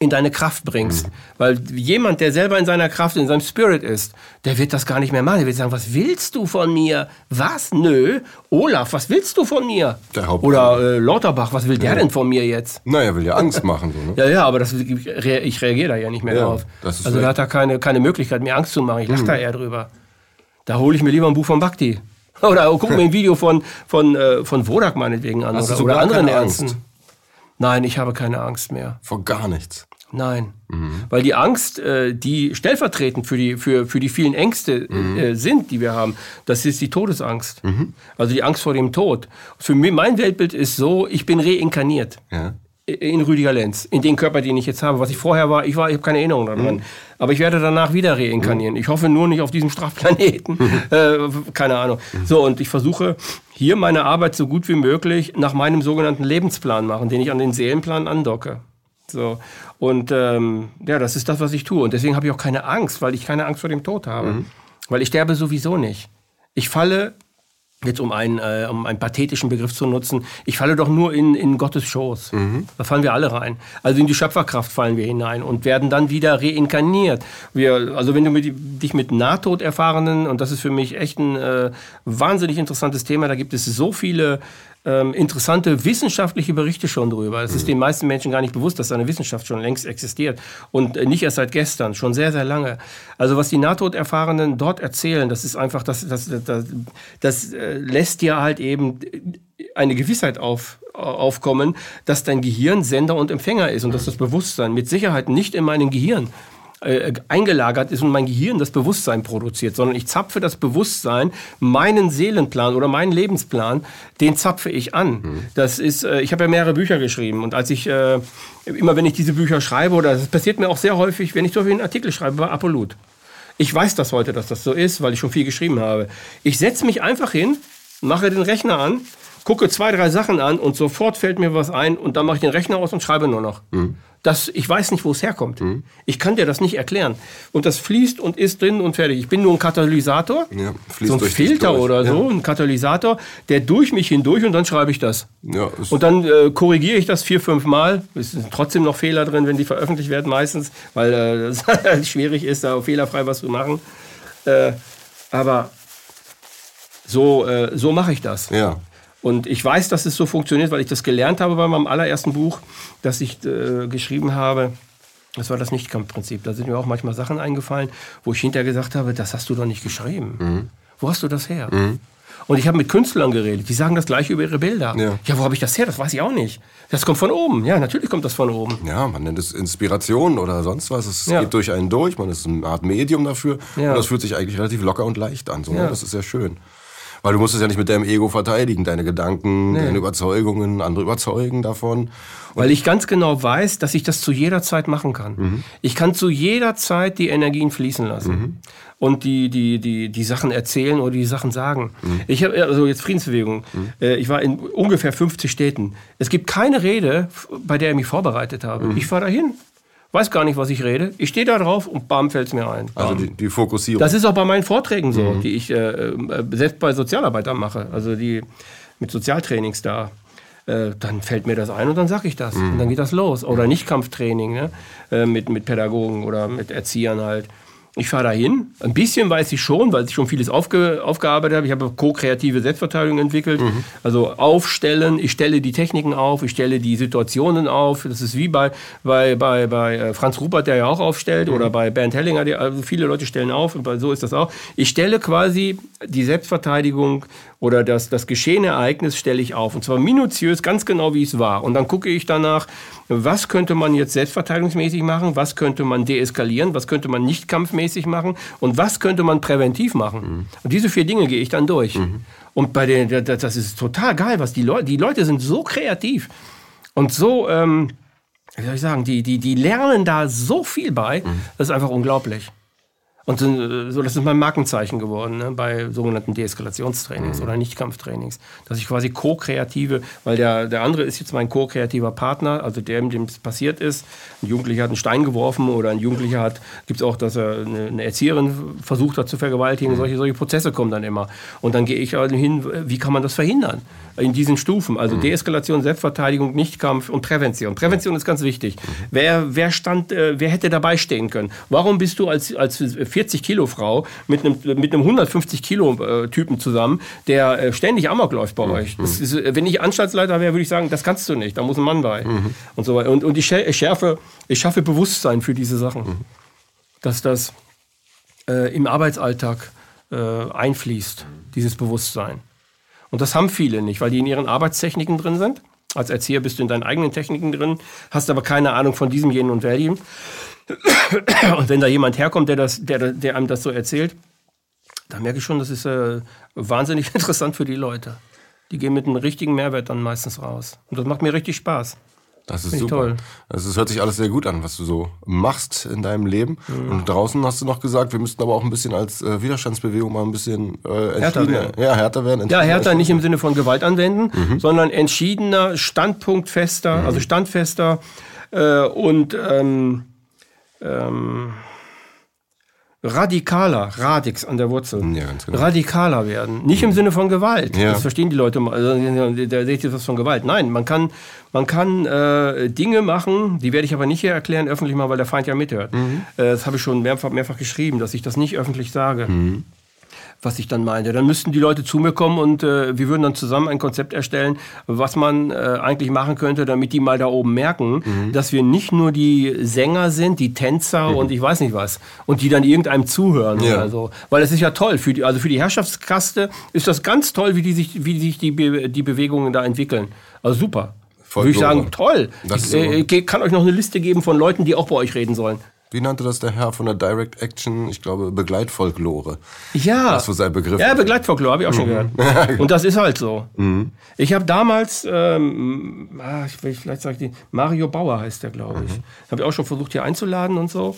in deine Kraft bringst. Mhm. Weil jemand, der selber in seiner Kraft, in seinem Spirit ist, der wird das gar nicht mehr machen. Der wird sagen, was willst du von mir? Was? Nö. Olaf, was willst du von mir? Oder äh, Lauterbach, was will der denn von mir jetzt? Na, er will ja Angst machen. So, ne? ja, ja, aber das, ich reagiere da ja nicht mehr ja, drauf. Also da hat er keine, keine Möglichkeit, mir Angst zu machen. Ich lache mhm. da eher drüber. Da hole ich mir lieber ein Buch von Bhakti. Oder guck mir ein Video von, von, äh, von Wodak meinetwegen an. Hast oder, oder anderen Ärzten. Nein, ich habe keine Angst mehr. Vor gar nichts. Nein. Mhm. Weil die Angst, äh, die stellvertretend für die, für, für die vielen Ängste mhm. äh, sind, die wir haben, das ist die Todesangst. Mhm. Also die Angst vor dem Tod. Für mich, mein Weltbild ist so, ich bin reinkarniert. Ja in Rüdiger Lenz, in den Körper, den ich jetzt habe. Was ich vorher war, ich war, ich habe keine Erinnerung daran. Mhm. Aber ich werde danach wieder reinkarnieren. Mhm. Ich hoffe nur nicht auf diesem Strafplaneten. Mhm. Äh, keine Ahnung. Mhm. So, und ich versuche hier meine Arbeit so gut wie möglich nach meinem sogenannten Lebensplan machen, den ich an den Seelenplan andocke. So. Und ähm, ja, das ist das, was ich tue. Und deswegen habe ich auch keine Angst, weil ich keine Angst vor dem Tod habe. Mhm. Weil ich sterbe sowieso nicht. Ich falle jetzt um einen, äh, um einen pathetischen Begriff zu nutzen, ich falle doch nur in, in Gottes Schoß. Mhm. Da fallen wir alle rein. Also in die Schöpferkraft fallen wir hinein und werden dann wieder reinkarniert. Wir, also wenn du mit, dich mit Nahtoderfahrenen, und das ist für mich echt ein äh, wahnsinnig interessantes Thema, da gibt es so viele ähm, interessante wissenschaftliche Berichte schon drüber. Es ist den meisten Menschen gar nicht bewusst, dass eine Wissenschaft schon längst existiert und äh, nicht erst seit gestern, schon sehr, sehr lange. Also was die Nahtoderfahrenen dort erzählen, das ist einfach, das, das, das, das äh, lässt dir halt eben eine Gewissheit auf, aufkommen, dass dein Gehirn Sender und Empfänger ist und dass das Bewusstsein mit Sicherheit nicht in meinem Gehirn äh, eingelagert ist und mein Gehirn das Bewusstsein produziert, sondern ich zapfe das Bewusstsein, meinen Seelenplan oder meinen Lebensplan, den zapfe ich an. Mhm. Das ist, äh, ich habe ja mehrere Bücher geschrieben und als ich äh, immer wenn ich diese Bücher schreibe oder das passiert mir auch sehr häufig, wenn ich so einen Artikel schreibe bei Apollut. Ich weiß das heute, dass das so ist, weil ich schon viel geschrieben habe. Ich setze mich einfach hin, mache den Rechner an, gucke zwei, drei Sachen an und sofort fällt mir was ein und dann mache ich den Rechner aus und schreibe nur noch. Mhm. Das, ich weiß nicht, wo es herkommt. Mhm. Ich kann dir das nicht erklären. Und das fließt und ist drin und fertig. Ich bin nur ein Katalysator, ja, so ein Filter oder so, ja. ein Katalysator, der durch mich hindurch und dann schreibe ich das. Ja, und dann äh, korrigiere ich das vier, fünf Mal. Es sind trotzdem noch Fehler drin, wenn die veröffentlicht werden meistens, weil äh, es halt schwierig ist, da fehlerfrei was zu machen. Äh, aber so, äh, so mache ich das. Ja. Und ich weiß, dass es so funktioniert, weil ich das gelernt habe bei meinem allerersten Buch, das ich äh, geschrieben habe. Das war das Nichtkampfprinzip. Da sind mir auch manchmal Sachen eingefallen, wo ich hinterher gesagt habe, das hast du doch nicht geschrieben. Mhm. Wo hast du das her? Mhm. Und ich habe mit Künstlern geredet, die sagen das gleiche über ihre Bilder. Ja, ja wo habe ich das her? Das weiß ich auch nicht. Das kommt von oben. Ja, natürlich kommt das von oben. Ja, man nennt es Inspiration oder sonst was. Es ja. geht durch einen durch, man ist eine Art Medium dafür. Ja. Und das fühlt sich eigentlich relativ locker und leicht an. So, ne? Das ist sehr schön. Weil du musst es ja nicht mit deinem Ego verteidigen, deine Gedanken, nee. deine Überzeugungen, andere überzeugen davon. Und Weil ich ganz genau weiß, dass ich das zu jeder Zeit machen kann. Mhm. Ich kann zu jeder Zeit die Energien fließen lassen. Mhm. Und die, die, die, die Sachen erzählen oder die Sachen sagen. Mhm. Ich habe also jetzt Friedensbewegung. Mhm. Äh, ich war in ungefähr 50 Städten. Es gibt keine Rede, bei der ich mich vorbereitet habe. Mhm. Ich fahre dahin weiß gar nicht, was ich rede. Ich stehe da drauf und bam, fällt es mir ein. Bam. Also die, die, Fokussierung. Das ist auch bei meinen Vorträgen so, mhm. die ich äh, äh, selbst bei Sozialarbeitern mache, also die mit Sozialtrainings da. Äh, dann fällt mir das ein und dann sage ich das. Mhm. Und dann geht das los. Oder Nicht-Kampftraining ne? Äh, mit, mit Pädagogen oder mit Erziehern halt. Ich fahre dahin. Ein bisschen weiß ich schon, weil ich schon vieles aufge, aufgearbeitet habe. Ich habe ko-kreative Selbstverteidigung entwickelt. Mhm. Also aufstellen. Ich stelle die Techniken auf. Ich stelle die Situationen auf. Das ist wie bei, bei, bei, bei äh, Franz Rupert, der ja auch aufstellt, mhm. oder bei Bernd Hellinger. Die, also viele Leute stellen auf. Und so ist das auch. Ich stelle quasi die Selbstverteidigung oder das, das geschehene Ereignis stelle ich auf. Und zwar minutiös, ganz genau wie es war. Und dann gucke ich danach, was könnte man jetzt selbstverteidigungsmäßig machen, was könnte man deeskalieren, was könnte man nicht kampfmäßig machen und was könnte man präventiv machen. Mhm. Und diese vier Dinge gehe ich dann durch. Mhm. Und bei den, das ist total geil, was die Leute, die Leute sind so kreativ und so, ähm, wie soll ich sagen, die, die, die lernen da so viel bei, mhm. das ist einfach unglaublich. Und äh, so, das ist mein Markenzeichen geworden ne, bei sogenannten Deeskalationstrainings mhm. oder Nichtkampftrainings. Dass ich quasi co-kreative, weil der, der andere ist jetzt mein co-kreativer Partner, also der, dem es passiert ist. Ein Jugendlicher hat einen Stein geworfen oder ein Jugendlicher hat, gibt es auch, dass er eine, eine, Erzieherin versucht hat zu vergewaltigen. Mhm. Solche, solche Prozesse kommen dann immer. Und dann gehe ich halt hin, wie kann man das verhindern? in diesen Stufen. Also mhm. Deeskalation, Selbstverteidigung, Nichtkampf und Prävention. Prävention ist ganz wichtig. Mhm. Wer, wer, stand, äh, wer hätte dabei stehen können? Warum bist du als, als 40 Kilo Frau mit einem, mit einem 150 Kilo äh, Typen zusammen, der äh, ständig Amok läuft bei mhm. euch? Ist, wenn ich Anstaltsleiter wäre, würde ich sagen, das kannst du nicht. Da muss ein Mann bei. Mhm. Und, so und, und ich, schärfe, ich schaffe Bewusstsein für diese Sachen. Mhm. Dass das äh, im Arbeitsalltag äh, einfließt, dieses Bewusstsein. Und das haben viele nicht, weil die in ihren Arbeitstechniken drin sind. Als Erzieher bist du in deinen eigenen Techniken drin, hast aber keine Ahnung von diesem, jenen und welchen. Und wenn da jemand herkommt, der, das, der, der einem das so erzählt, dann merke ich schon, das ist äh, wahnsinnig interessant für die Leute. Die gehen mit einem richtigen Mehrwert dann meistens raus. Und das macht mir richtig Spaß. Das ist super. Toll. Also es hört sich alles sehr gut an, was du so machst in deinem Leben. Mhm. Und draußen hast du noch gesagt, wir müssten aber auch ein bisschen als äh, Widerstandsbewegung mal ein bisschen äh, härter werden. Ja, härter werden. Ja, härter nicht im Sinne von Gewalt anwenden, mhm. sondern entschiedener, standpunktfester, mhm. also standfester äh, und ähm, ähm, radikaler, Radix an der Wurzel, ja, genau. radikaler werden. Nicht im Sinne von Gewalt. Ja. Das verstehen die Leute. Also, da seht ihr was von Gewalt. Nein, man kann, man kann äh, Dinge machen, die werde ich aber nicht hier erklären öffentlich mal, weil der Feind ja mithört. Mhm. Äh, das habe ich schon mehrfach, mehrfach geschrieben, dass ich das nicht öffentlich sage. Mhm was ich dann meinte. Dann müssten die Leute zu mir kommen und äh, wir würden dann zusammen ein Konzept erstellen, was man äh, eigentlich machen könnte, damit die mal da oben merken, mhm. dass wir nicht nur die Sänger sind, die Tänzer mhm. und ich weiß nicht was und die dann irgendeinem zuhören ja. oder so. Weil es ist ja toll, für die, also für die Herrschaftskaste ist das ganz toll, wie die sich, wie sich die, Be die Bewegungen da entwickeln. Also super. Würde ich sagen, toll. Ich äh, kann euch noch eine Liste geben von Leuten, die auch bei euch reden sollen wie nannte das der Herr von der Direct Action? Ich glaube, Begleitfolklore. Ja. Das war sein Begriff. Ja, Begleitfolklore, habe ich auch schon mhm. gehört. Und das ist halt so. Mhm. Ich habe damals, ähm, ah, vielleicht sage ich die, Mario Bauer heißt der, glaube ich. Mhm. Habe ich auch schon versucht, hier einzuladen und so.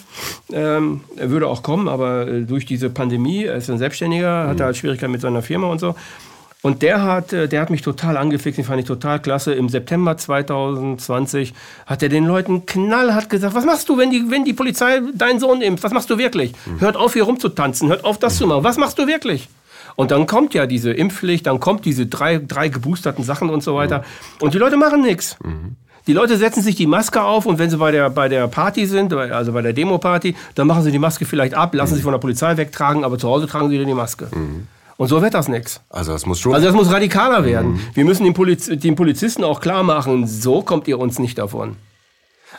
Ähm, er würde auch kommen, aber äh, durch diese Pandemie, er ist ein Selbstständiger, hat mhm. halt Schwierigkeiten mit seiner Firma und so. Und der hat, äh, der hat mich total angefixt, den fand ich total klasse. Im September 2020 hat er den Leuten knallhart gesagt, was machst du, wenn die, wenn die Polizei deinen Sohn impft? Was machst du wirklich? Mhm. Hört auf, hier rumzutanzen, hört auf, das mhm. zu machen. Was machst du wirklich? Und dann kommt ja diese Impfpflicht, dann kommt diese drei, drei geboosterten Sachen und so weiter. Mhm. Und die Leute machen nichts. Mhm. Die Leute setzen sich die Maske auf und wenn sie bei der, bei der Party sind, also bei der Demo-Party, dann machen sie die Maske vielleicht ab, lassen mhm. sie von der Polizei wegtragen, aber zu Hause tragen sie dann die Maske. Mhm. Und so wird das nichts. Also das muss schon. Also das muss radikaler werden. Mhm. Wir müssen den, Poliz den Polizisten auch klar machen, so kommt ihr uns nicht davon.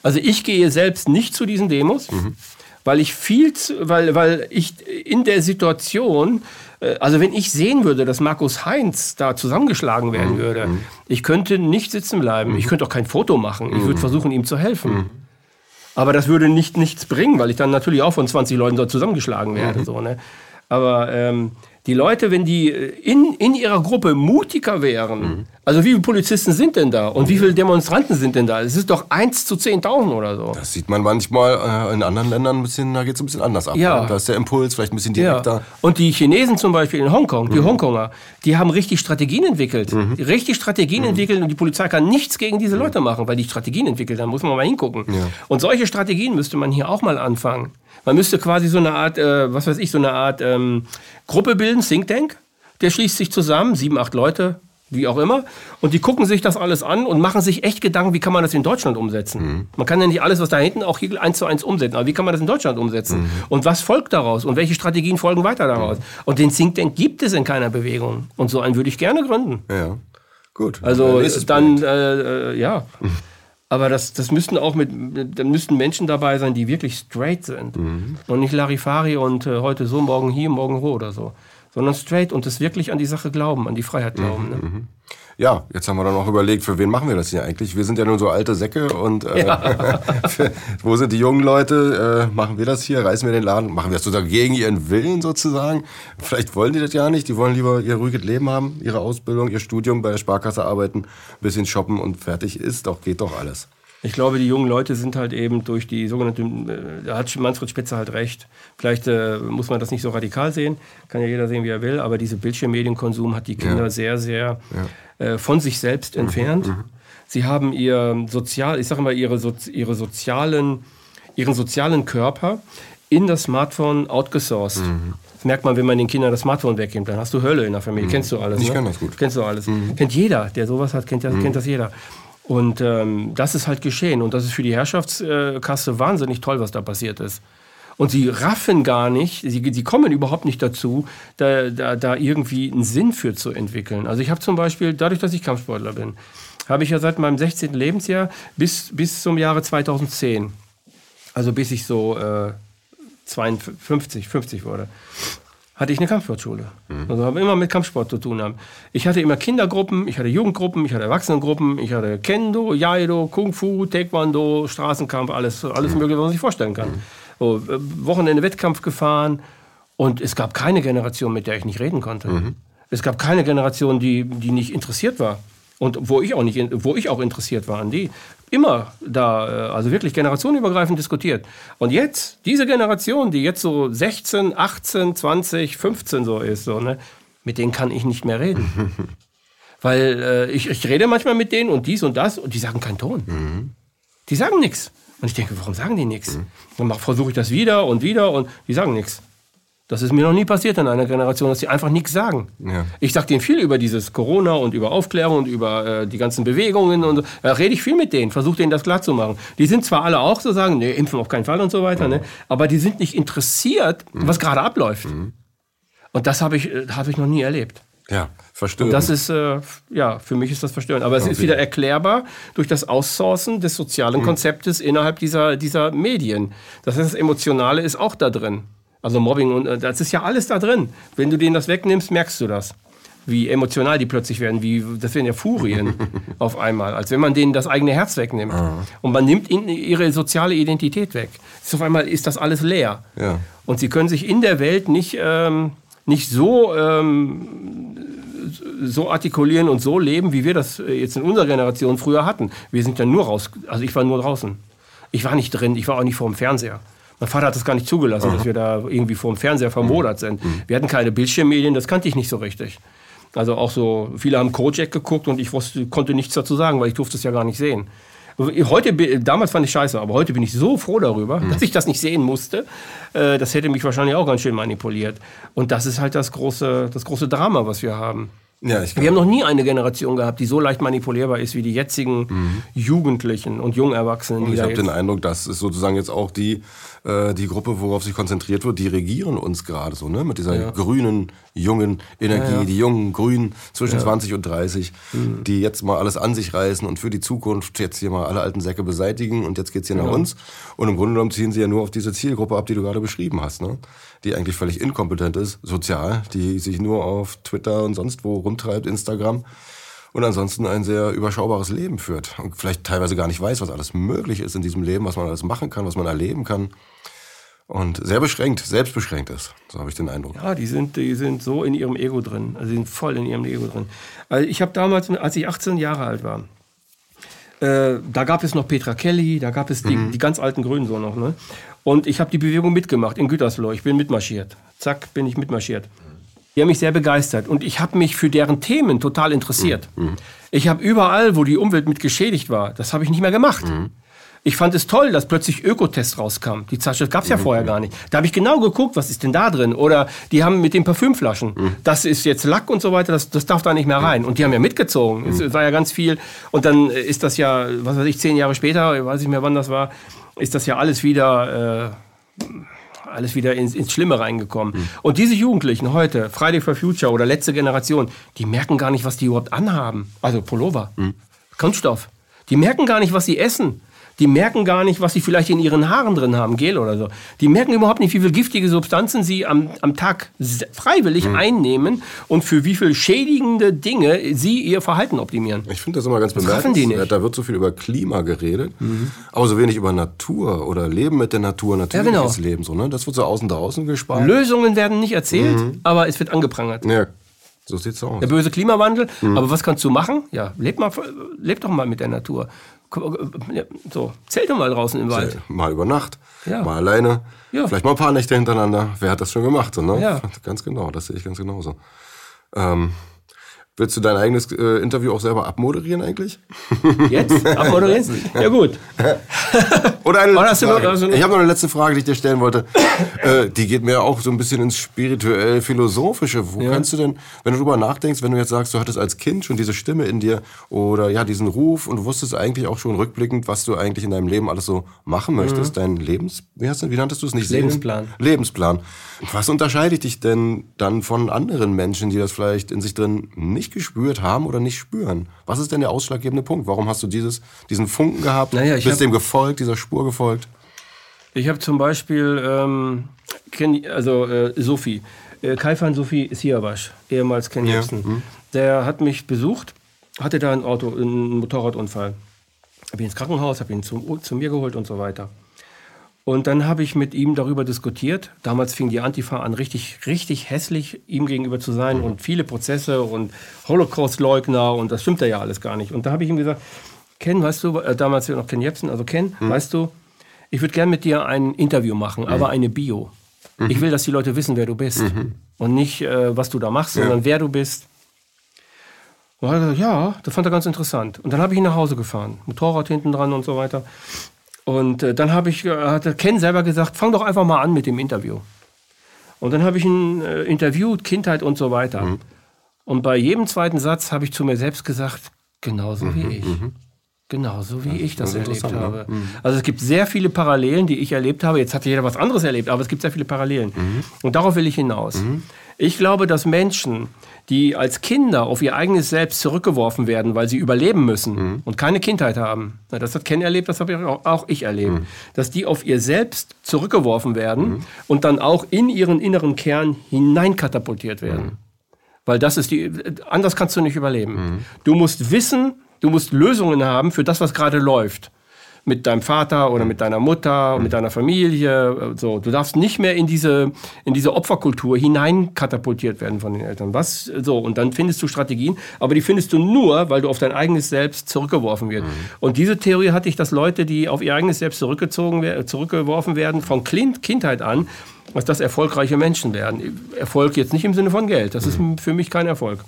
Also ich gehe selbst nicht zu diesen Demos, mhm. weil ich viel, zu, weil, weil ich in der Situation, äh, also wenn ich sehen würde, dass Markus Heinz da zusammengeschlagen werden mhm. würde, mhm. ich könnte nicht sitzen bleiben. Mhm. Ich könnte auch kein Foto machen. Ich würde mhm. versuchen, ihm zu helfen. Aber das würde nicht nichts bringen, weil ich dann natürlich auch von 20 Leuten dort zusammengeschlagen werde. So, ne? Aber ähm, die Leute, wenn die äh, in, in ihrer Gruppe mutiger wären, mhm. also wie viele Polizisten sind denn da und wie viele Demonstranten sind denn da? Es ist doch 1 zu 10.000 oder so. Das sieht man manchmal äh, in anderen Ländern ein bisschen, da geht es ein bisschen anders ab. Ja. Ne? Da ist der Impuls vielleicht ein bisschen direkter. Ja. Und die Chinesen zum Beispiel in Hongkong, die mhm. Hongkonger, die haben richtig Strategien entwickelt. Mhm. Richtig Strategien mhm. entwickelt und die Polizei kann nichts gegen diese mhm. Leute machen, weil die Strategien entwickelt haben. Muss man mal hingucken. Ja. Und solche Strategien müsste man hier auch mal anfangen. Man müsste quasi so eine Art, äh, was weiß ich, so eine Art ähm, Gruppe bilden, Think Tank. Der schließt sich zusammen, sieben, acht Leute, wie auch immer. Und die gucken sich das alles an und machen sich echt Gedanken, wie kann man das in Deutschland umsetzen. Mhm. Man kann ja nicht alles, was da hinten auch hier eins zu eins umsetzen, aber wie kann man das in Deutschland umsetzen? Mhm. Und was folgt daraus? Und welche Strategien folgen weiter daraus? Mhm. Und den Think Tank gibt es in keiner Bewegung. Und so einen würde ich gerne gründen. Ja, gut. Also dann, äh, äh, ja. Aber das, das müssten auch mit, dann müssten Menschen dabei sein, die wirklich straight sind. Mhm. Und nicht Larifari und äh, heute so, morgen hier, morgen wo oder so sondern straight und es wirklich an die Sache glauben, an die Freiheit glauben. Ne? Ja, jetzt haben wir dann auch überlegt, für wen machen wir das hier eigentlich? Wir sind ja nur so alte Säcke und äh, ja. wo sind die jungen Leute? Äh, machen wir das hier? Reißen wir den Laden? Machen wir das sozusagen gegen ihren Willen sozusagen? Vielleicht wollen die das ja nicht. Die wollen lieber ihr ruhiges Leben haben, ihre Ausbildung, ihr Studium bei der Sparkasse arbeiten, bisschen shoppen und fertig ist. Doch geht doch alles. Ich glaube, die jungen Leute sind halt eben durch die sogenannte, äh, da hat Manfred Spitzer halt recht. Vielleicht äh, muss man das nicht so radikal sehen, kann ja jeder sehen, wie er will, aber dieser Bildschirmmedienkonsum hat die Kinder ja. sehr, sehr ja. äh, von sich selbst mhm. entfernt. Mhm. Sie haben ihr sozial, ich sage mal, ihre, ihre sozialen, ihren sozialen Körper in das Smartphone outgesourced. Mhm. Das merkt man, wenn man den Kindern das Smartphone wegnimmt. Dann hast du Hölle in der Familie. Mhm. Kennst du alles? Ich ne? kenne das gut. Kennst du alles. Mhm. Kennt jeder, der sowas hat, kennt, mhm. kennt das jeder. Und ähm, das ist halt geschehen. Und das ist für die Herrschaftskasse wahnsinnig toll, was da passiert ist. Und sie raffen gar nicht, sie, sie kommen überhaupt nicht dazu, da, da, da irgendwie einen Sinn für zu entwickeln. Also ich habe zum Beispiel, dadurch, dass ich Kampfsportler bin, habe ich ja seit meinem 16. Lebensjahr bis, bis zum Jahre 2010, also bis ich so äh, 52, 50 wurde, hatte ich eine Kampfsportschule. Mhm. Also haben immer mit Kampfsport zu tun haben. Ich hatte immer Kindergruppen, ich hatte Jugendgruppen, ich hatte Erwachsenengruppen, ich hatte Kendo, Jaido, Kung Fu, Taekwondo, Straßenkampf, alles, alles mhm. mögliche, was man sich vorstellen kann. Mhm. So, äh, Wochenende Wettkampf gefahren und es gab keine Generation, mit der ich nicht reden konnte. Mhm. Es gab keine Generation, die, die nicht interessiert war. Und wo ich auch nicht, wo ich auch interessiert war an die immer da, äh, also wirklich generationenübergreifend diskutiert. Und jetzt, diese Generation, die jetzt so 16, 18, 20, 15 so ist, so, ne, mit denen kann ich nicht mehr reden. Weil äh, ich, ich rede manchmal mit denen und dies und das und die sagen keinen Ton. Mhm. Die sagen nichts. Und ich denke, warum sagen die nichts? Mhm. Dann versuche ich das wieder und wieder und die sagen nichts. Das ist mir noch nie passiert in einer Generation, dass sie einfach nichts sagen. Ja. Ich sage denen viel über dieses Corona und über Aufklärung und über äh, die ganzen Bewegungen und da rede ich viel mit denen, versuche denen das klar zu machen. Die sind zwar alle auch so sagen, nee, impfen auf keinen Fall und so weiter, mhm. ne? aber die sind nicht interessiert, mhm. was gerade abläuft. Mhm. Und das habe ich, äh, hab ich noch nie erlebt. Ja, verstörend. das ist, äh, ja, für mich ist das verstörend. Aber es ist wieder erklärbar durch das Aussourcen des sozialen mhm. Konzeptes innerhalb dieser, dieser Medien. Das heißt, das Emotionale ist auch da drin. Also Mobbing und äh, das ist ja alles da drin. Wenn du denen das wegnimmst, merkst du das. Wie emotional die plötzlich werden, wie das werden ja Furien auf einmal, als wenn man denen das eigene Herz wegnimmt. Ah. Und man nimmt ihnen ihre soziale Identität weg. Auf einmal ist das alles leer. Ja. Und sie können sich in der Welt nicht, ähm, nicht so, ähm, so artikulieren und so leben, wie wir das jetzt in unserer Generation früher hatten. Wir sind ja nur raus, also ich war nur draußen. Ich war nicht drin, ich war auch nicht vor dem Fernseher. Mein Vater hat das gar nicht zugelassen, Aha. dass wir da irgendwie vor dem Fernseher vermodert sind. Mhm. Wir hatten keine Bildschirmmedien, das kannte ich nicht so richtig. Also auch so, viele haben Kojak geguckt und ich wusste, konnte nichts dazu sagen, weil ich durfte es ja gar nicht sehen. Heute, damals fand ich scheiße, aber heute bin ich so froh darüber, mhm. dass ich das nicht sehen musste. Äh, das hätte mich wahrscheinlich auch ganz schön manipuliert. Und das ist halt das große, das große Drama, was wir haben. Ja, wir haben noch nie eine Generation gehabt, die so leicht manipulierbar ist wie die jetzigen mhm. Jugendlichen und Jungerwachsenen. Und ich habe den Eindruck, das ist sozusagen jetzt auch die äh, die Gruppe, worauf sich konzentriert wird, die regieren uns gerade so, ne? Mit dieser ja. grünen, jungen Energie, ja, ja. die jungen Grünen zwischen 20 und 30, mhm. die jetzt mal alles an sich reißen und für die Zukunft jetzt hier mal alle alten Säcke beseitigen und jetzt geht's hier nach uns. Und im Grunde genommen ziehen sie ja nur auf diese Zielgruppe ab, die du gerade beschrieben hast, ne? Die eigentlich völlig inkompetent ist, sozial, die sich nur auf Twitter und sonst wo rumtreibt, Instagram und ansonsten ein sehr überschaubares Leben führt und vielleicht teilweise gar nicht weiß, was alles möglich ist in diesem Leben, was man alles machen kann, was man erleben kann und sehr beschränkt, selbstbeschränkt ist. So habe ich den Eindruck. Ja, die sind, die sind so in ihrem Ego drin. Also sie sind voll in ihrem Ego drin. Also ich habe damals, als ich 18 Jahre alt war, äh, da gab es noch Petra Kelly, da gab es die, mhm. die ganz alten Grünen so noch. Ne? Und ich habe die Bewegung mitgemacht in Gütersloh. Ich bin mitmarschiert. Zack, bin ich mitmarschiert. Die haben mich sehr begeistert und ich habe mich für deren Themen total interessiert. Mhm. mhm. Ich habe überall, wo die Umwelt mit geschädigt war, das habe ich nicht mehr gemacht. Mhm Ich fand es toll, dass plötzlich Ökotest rauskam. Die Zeitschrift gab es ja vorher gar nicht. Da habe ich genau geguckt, was ist denn da drin? Oder die haben mit den Parfümflaschen, das ist jetzt Lack und so weiter, das, das darf da nicht mehr rein. Und die haben ja mitgezogen. Es war ja ganz viel. Und dann ist das ja, was weiß ich, zehn Jahre später, weiß ich mehr, wann das war, ist das ja alles wieder... Äh, alles wieder ins, ins Schlimme reingekommen. Mhm. Und diese Jugendlichen heute, Friday for Future oder letzte Generation, die merken gar nicht, was die überhaupt anhaben. Also Pullover, mhm. Kunststoff. Die merken gar nicht, was sie essen. Die merken gar nicht, was sie vielleicht in ihren Haaren drin haben, Gel oder so. Die merken überhaupt nicht, wie viele giftige Substanzen sie am, am Tag freiwillig mhm. einnehmen und für wie viele schädigende Dinge sie ihr Verhalten optimieren. Ich finde das immer ganz bemerkenswert. Da wird so viel über Klima geredet, mhm. aber so wenig über Natur oder Leben mit der Natur, natürliches ja, genau. Leben. So, ne? Das wird so außen draußen gespart. Lösungen werden nicht erzählt, mhm. aber es wird angeprangert. Ja. So sieht's aus. Der böse Klimawandel. Mhm. Aber was kannst du machen? Ja, leb, mal, leb doch mal mit der Natur. So, zähl doch mal draußen im Wald. Mal über Nacht, ja. mal alleine, ja. vielleicht mal ein paar Nächte hintereinander. Wer hat das schon gemacht? So, ne? ja. Ganz genau, das sehe ich ganz genauso. Ähm, Willst du dein eigenes äh, Interview auch selber abmoderieren eigentlich? Jetzt? Abmoderieren? ja gut. Oder eine letzte Frage. Ich habe noch eine letzte Frage, die ich dir stellen wollte. äh, die geht mir auch so ein bisschen ins spirituell-philosophische. Wo ja. kannst du denn, wenn du drüber nachdenkst, wenn du jetzt sagst, du hattest als Kind schon diese Stimme in dir oder ja diesen Ruf und du wusstest eigentlich auch schon rückblickend, was du eigentlich in deinem Leben alles so machen möchtest, mhm. dein Lebens, wie, hast du, wie nanntest du es nicht? Lebensplan. Lebensplan. Was unterscheidet dich denn dann von anderen Menschen, die das vielleicht in sich drin nicht gespürt haben oder nicht spüren? Was ist denn der ausschlaggebende Punkt? Warum hast du dieses, diesen Funken gehabt? Naja, bist dem gefolgt, dieser Spur gefolgt? Ich habe zum Beispiel, ähm, Ken, also äh, Sophie, äh, Kaifan Sophie Siawasch, ehemals Ken ja. Hm. Der hat mich besucht, hatte da ein Auto, einen Motorradunfall. Habe ihn ins Krankenhaus, habe ihn zu, zu mir geholt und so weiter. Und dann habe ich mit ihm darüber diskutiert. Damals fing die Antifa an, richtig, richtig hässlich ihm gegenüber zu sein und viele Prozesse und Holocaust-Leugner und das stimmt ja alles gar nicht. Und da habe ich ihm gesagt, Ken, weißt du, äh, damals noch Ken Jebsen, also Ken, hm. weißt du, ich würde gerne mit dir ein Interview machen, mhm. aber eine Bio. Mhm. Ich will, dass die Leute wissen, wer du bist. Mhm. Und nicht, äh, was du da machst, ja. sondern wer du bist. Und er gesagt, ja, das fand er ganz interessant. Und dann habe ich ihn nach Hause gefahren. Motorrad hinten dran und so weiter. Und äh, dann habe ich, äh, hat Ken selber gesagt, fang doch einfach mal an mit dem Interview. Und dann habe ich ihn äh, interviewt, Kindheit und so weiter. Mhm. Und bei jedem zweiten Satz habe ich zu mir selbst gesagt, genauso mhm, wie ich. Mhm. Genauso wie ich das, das erlebt habe. Mhm. Also es gibt sehr viele Parallelen, die ich erlebt habe. Jetzt hat jeder was anderes erlebt, aber es gibt sehr viele Parallelen. Mhm. Und darauf will ich hinaus. Mhm. Ich glaube, dass Menschen, die als Kinder auf ihr eigenes Selbst zurückgeworfen werden, weil sie überleben müssen mhm. und keine Kindheit haben. Das hat Ken erlebt, das habe auch ich erlebt. Mhm. Dass die auf ihr Selbst zurückgeworfen werden mhm. und dann auch in ihren inneren Kern hineinkatapultiert werden. Mhm. Weil das ist die, anders kannst du nicht überleben. Mhm. Du musst wissen, du musst Lösungen haben für das, was gerade läuft mit deinem Vater oder mit deiner Mutter, mit deiner Familie. So, du darfst nicht mehr in diese, in diese Opferkultur hineinkatapultiert werden von den Eltern. Was so und dann findest du Strategien, aber die findest du nur, weil du auf dein eigenes Selbst zurückgeworfen wirst. Mhm. Und diese Theorie hatte ich, dass Leute, die auf ihr eigenes Selbst zurückgezogen, zurückgeworfen werden, von Kindheit an, dass das erfolgreiche Menschen werden. Erfolg jetzt nicht im Sinne von Geld. Das ist mhm. für mich kein Erfolg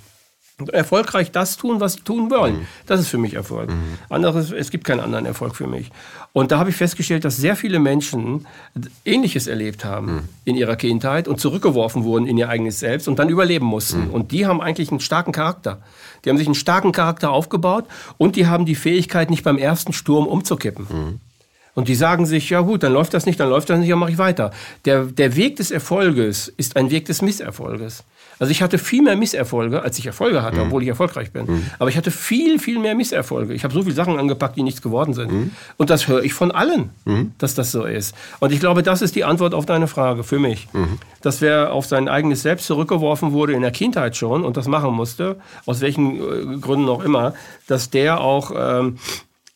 erfolgreich das tun, was sie tun wollen. Mhm. Das ist für mich Erfolg. Mhm. Anderes, es gibt keinen anderen Erfolg für mich. Und da habe ich festgestellt, dass sehr viele Menschen Ähnliches erlebt haben mhm. in ihrer Kindheit und zurückgeworfen wurden in ihr eigenes Selbst und dann überleben mussten. Mhm. Und die haben eigentlich einen starken Charakter. Die haben sich einen starken Charakter aufgebaut und die haben die Fähigkeit, nicht beim ersten Sturm umzukippen. Mhm. Und die sagen sich, ja gut, dann läuft das nicht, dann läuft das nicht, dann mache ich weiter. Der, der Weg des Erfolges ist ein Weg des Misserfolges. Also ich hatte viel mehr Misserfolge, als ich Erfolge hatte, mhm. obwohl ich erfolgreich bin. Mhm. Aber ich hatte viel, viel mehr Misserfolge. Ich habe so viele Sachen angepackt, die nichts geworden sind. Mhm. Und das höre ich von allen, mhm. dass das so ist. Und ich glaube, das ist die Antwort auf deine Frage für mich. Mhm. Dass wer auf sein eigenes Selbst zurückgeworfen wurde in der Kindheit schon und das machen musste, aus welchen äh, Gründen auch immer, dass der auch ähm,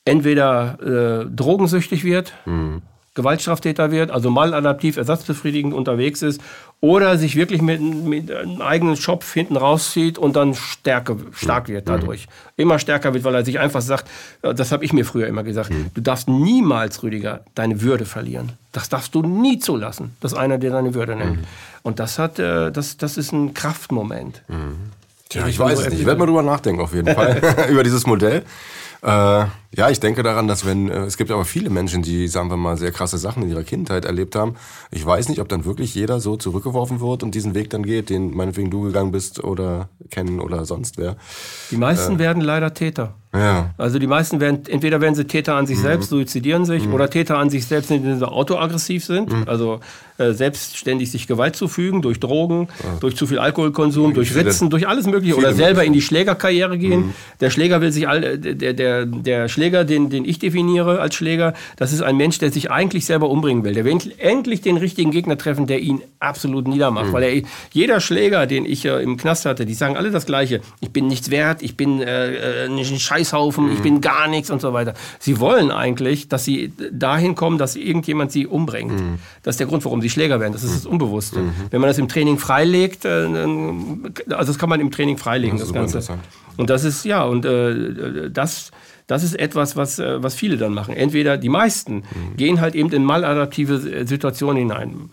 entweder äh, drogensüchtig wird, mhm. Gewaltstraftäter wird, also maladaptiv, ersatzbefriedigend unterwegs ist oder sich wirklich mit, mit einem eigenen Schopf hinten rauszieht und dann stärke, stark wird mhm. dadurch. Immer stärker wird, weil er sich einfach sagt, äh, das habe ich mir früher immer gesagt, mhm. du darfst niemals, Rüdiger, deine Würde verlieren. Das darfst du nie zulassen, dass einer dir deine Würde nimmt. Mhm. Und das hat, äh, das, das ist ein Kraftmoment. Mhm. Ja, ich weiß es nicht. Ich werde mal drüber nachdenken auf jeden Fall, über dieses Modell. Äh, ja, ich denke daran, dass wenn, äh, es gibt aber viele Menschen, die, sagen wir mal, sehr krasse Sachen in ihrer Kindheit erlebt haben. Ich weiß nicht, ob dann wirklich jeder so zurückgeworfen wird und diesen Weg dann geht, den meinetwegen du gegangen bist oder kennen oder sonst wer. Die meisten äh, werden leider Täter. Ja. Also die meisten werden, entweder werden sie Täter an sich mhm. selbst, suizidieren sich, mhm. oder Täter an sich selbst, indem sie autoaggressiv sind, mhm. also äh, selbstständig sich Gewalt zufügen, durch Drogen, ja. durch zu viel Alkoholkonsum, durch Ritzen, durch alles mögliche, oder selber in die Schlägerkarriere gehen. Mhm. Der Schläger will sich, all, der, der, der Schläger, den, den ich definiere als Schläger, das ist ein Mensch, der sich eigentlich selber umbringen will. Der will endlich den richtigen Gegner treffen, der ihn absolut niedermacht. Mhm. Weil er, jeder Schläger, den ich äh, im Knast hatte, die sagen alle das Gleiche. Ich bin nichts wert, ich bin äh, äh ein Scheiß Scheißhaufen, mhm. ich bin gar nichts und so weiter. Sie wollen eigentlich, dass sie dahin kommen, dass irgendjemand sie umbringt. Mhm. Das ist der Grund, warum sie Schläger werden. Das ist das Unbewusste. Mhm. Wenn man das im Training freilegt, äh, also das kann man im Training freilegen, das, das Ganze. Und das ist, ja, und äh, das, das ist etwas, was, äh, was viele dann machen. Entweder die meisten mhm. gehen halt eben in maladaptive Situationen hinein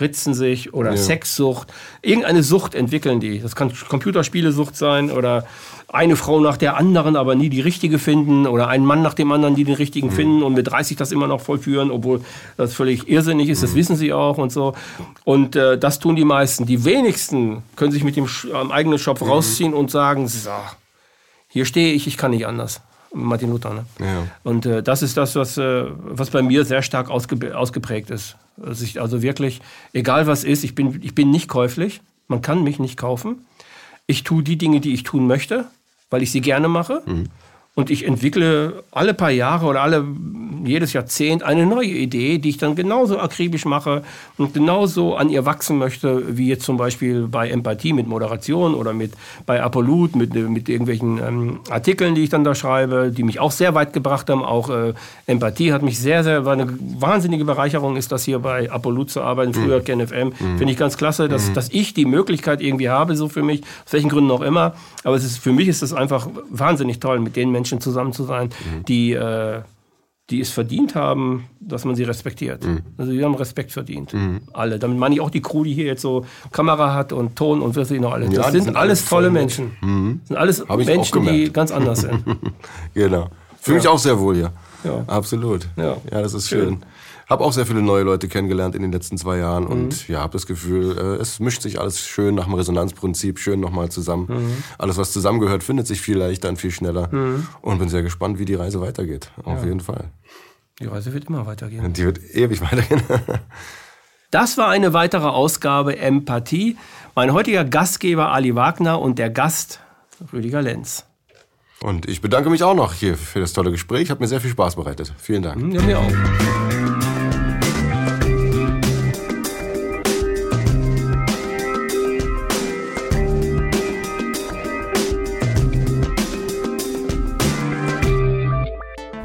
ritzen sich oder ja. Sexsucht. Irgendeine Sucht entwickeln die. Das kann Computerspielesucht sein oder eine Frau nach der anderen, aber nie die richtige finden oder einen Mann nach dem anderen, die den richtigen mhm. finden und mit 30 das immer noch vollführen, obwohl das völlig irrsinnig ist. Das mhm. wissen sie auch und so. Und äh, das tun die meisten. Die wenigsten können sich mit dem ähm, eigenen Schopf mhm. rausziehen und sagen, so, hier stehe ich, ich kann nicht anders. Martin Luther. Ne? Ja. Und äh, das ist das, was, äh, was bei mir sehr stark ausge ausgeprägt ist. Also, ich, also wirklich, egal was ist, ich bin, ich bin nicht käuflich. Man kann mich nicht kaufen. Ich tue die Dinge, die ich tun möchte, weil ich sie gerne mache. Mhm. Und ich entwickle alle paar Jahre oder alle, jedes Jahrzehnt eine neue Idee, die ich dann genauso akribisch mache und genauso an ihr wachsen möchte, wie jetzt zum Beispiel bei Empathie mit Moderation oder mit, bei Apollut mit, mit irgendwelchen ähm, Artikeln, die ich dann da schreibe, die mich auch sehr weit gebracht haben. Auch äh, Empathie hat mich sehr, sehr, war eine wahnsinnige Bereicherung, ist das hier bei Apollut zu arbeiten, früher mhm. KenFM. Mhm. Finde ich ganz klasse, dass, mhm. dass ich die Möglichkeit irgendwie habe, so für mich, aus welchen Gründen auch immer. Aber es ist, für mich ist das einfach wahnsinnig toll, mit den Menschen Menschen zusammen zu sein, mhm. die, äh, die es verdient haben, dass man sie respektiert. Mhm. Also die haben Respekt verdient. Mhm. Alle. Damit meine ich auch die Crew, die hier jetzt so Kamera hat und Ton und was ich noch alles. Ja, das sind, sind, alles tolle Menschen. Mhm. Das sind alles Menschen, die ganz anders sind. genau. Fühle mich auch sehr wohl hier. Ja. Absolut. Ja, ja das ist schön. schön. Habe auch sehr viele neue Leute kennengelernt in den letzten zwei Jahren mhm. und ja, habe das Gefühl, äh, es mischt sich alles schön nach dem Resonanzprinzip, schön nochmal zusammen. Mhm. Alles, was zusammengehört, findet sich viel leichter und viel schneller. Mhm. Und bin sehr gespannt, wie die Reise weitergeht. Auf ja. jeden Fall. Die Reise wird immer weitergehen. Die wird ewig weitergehen. das war eine weitere Ausgabe Empathie. Mein heutiger Gastgeber Ali Wagner und der Gast Rüdiger Lenz. Und ich bedanke mich auch noch hier für das tolle Gespräch. Hat mir sehr viel Spaß bereitet. Vielen Dank. Ja, mir auch.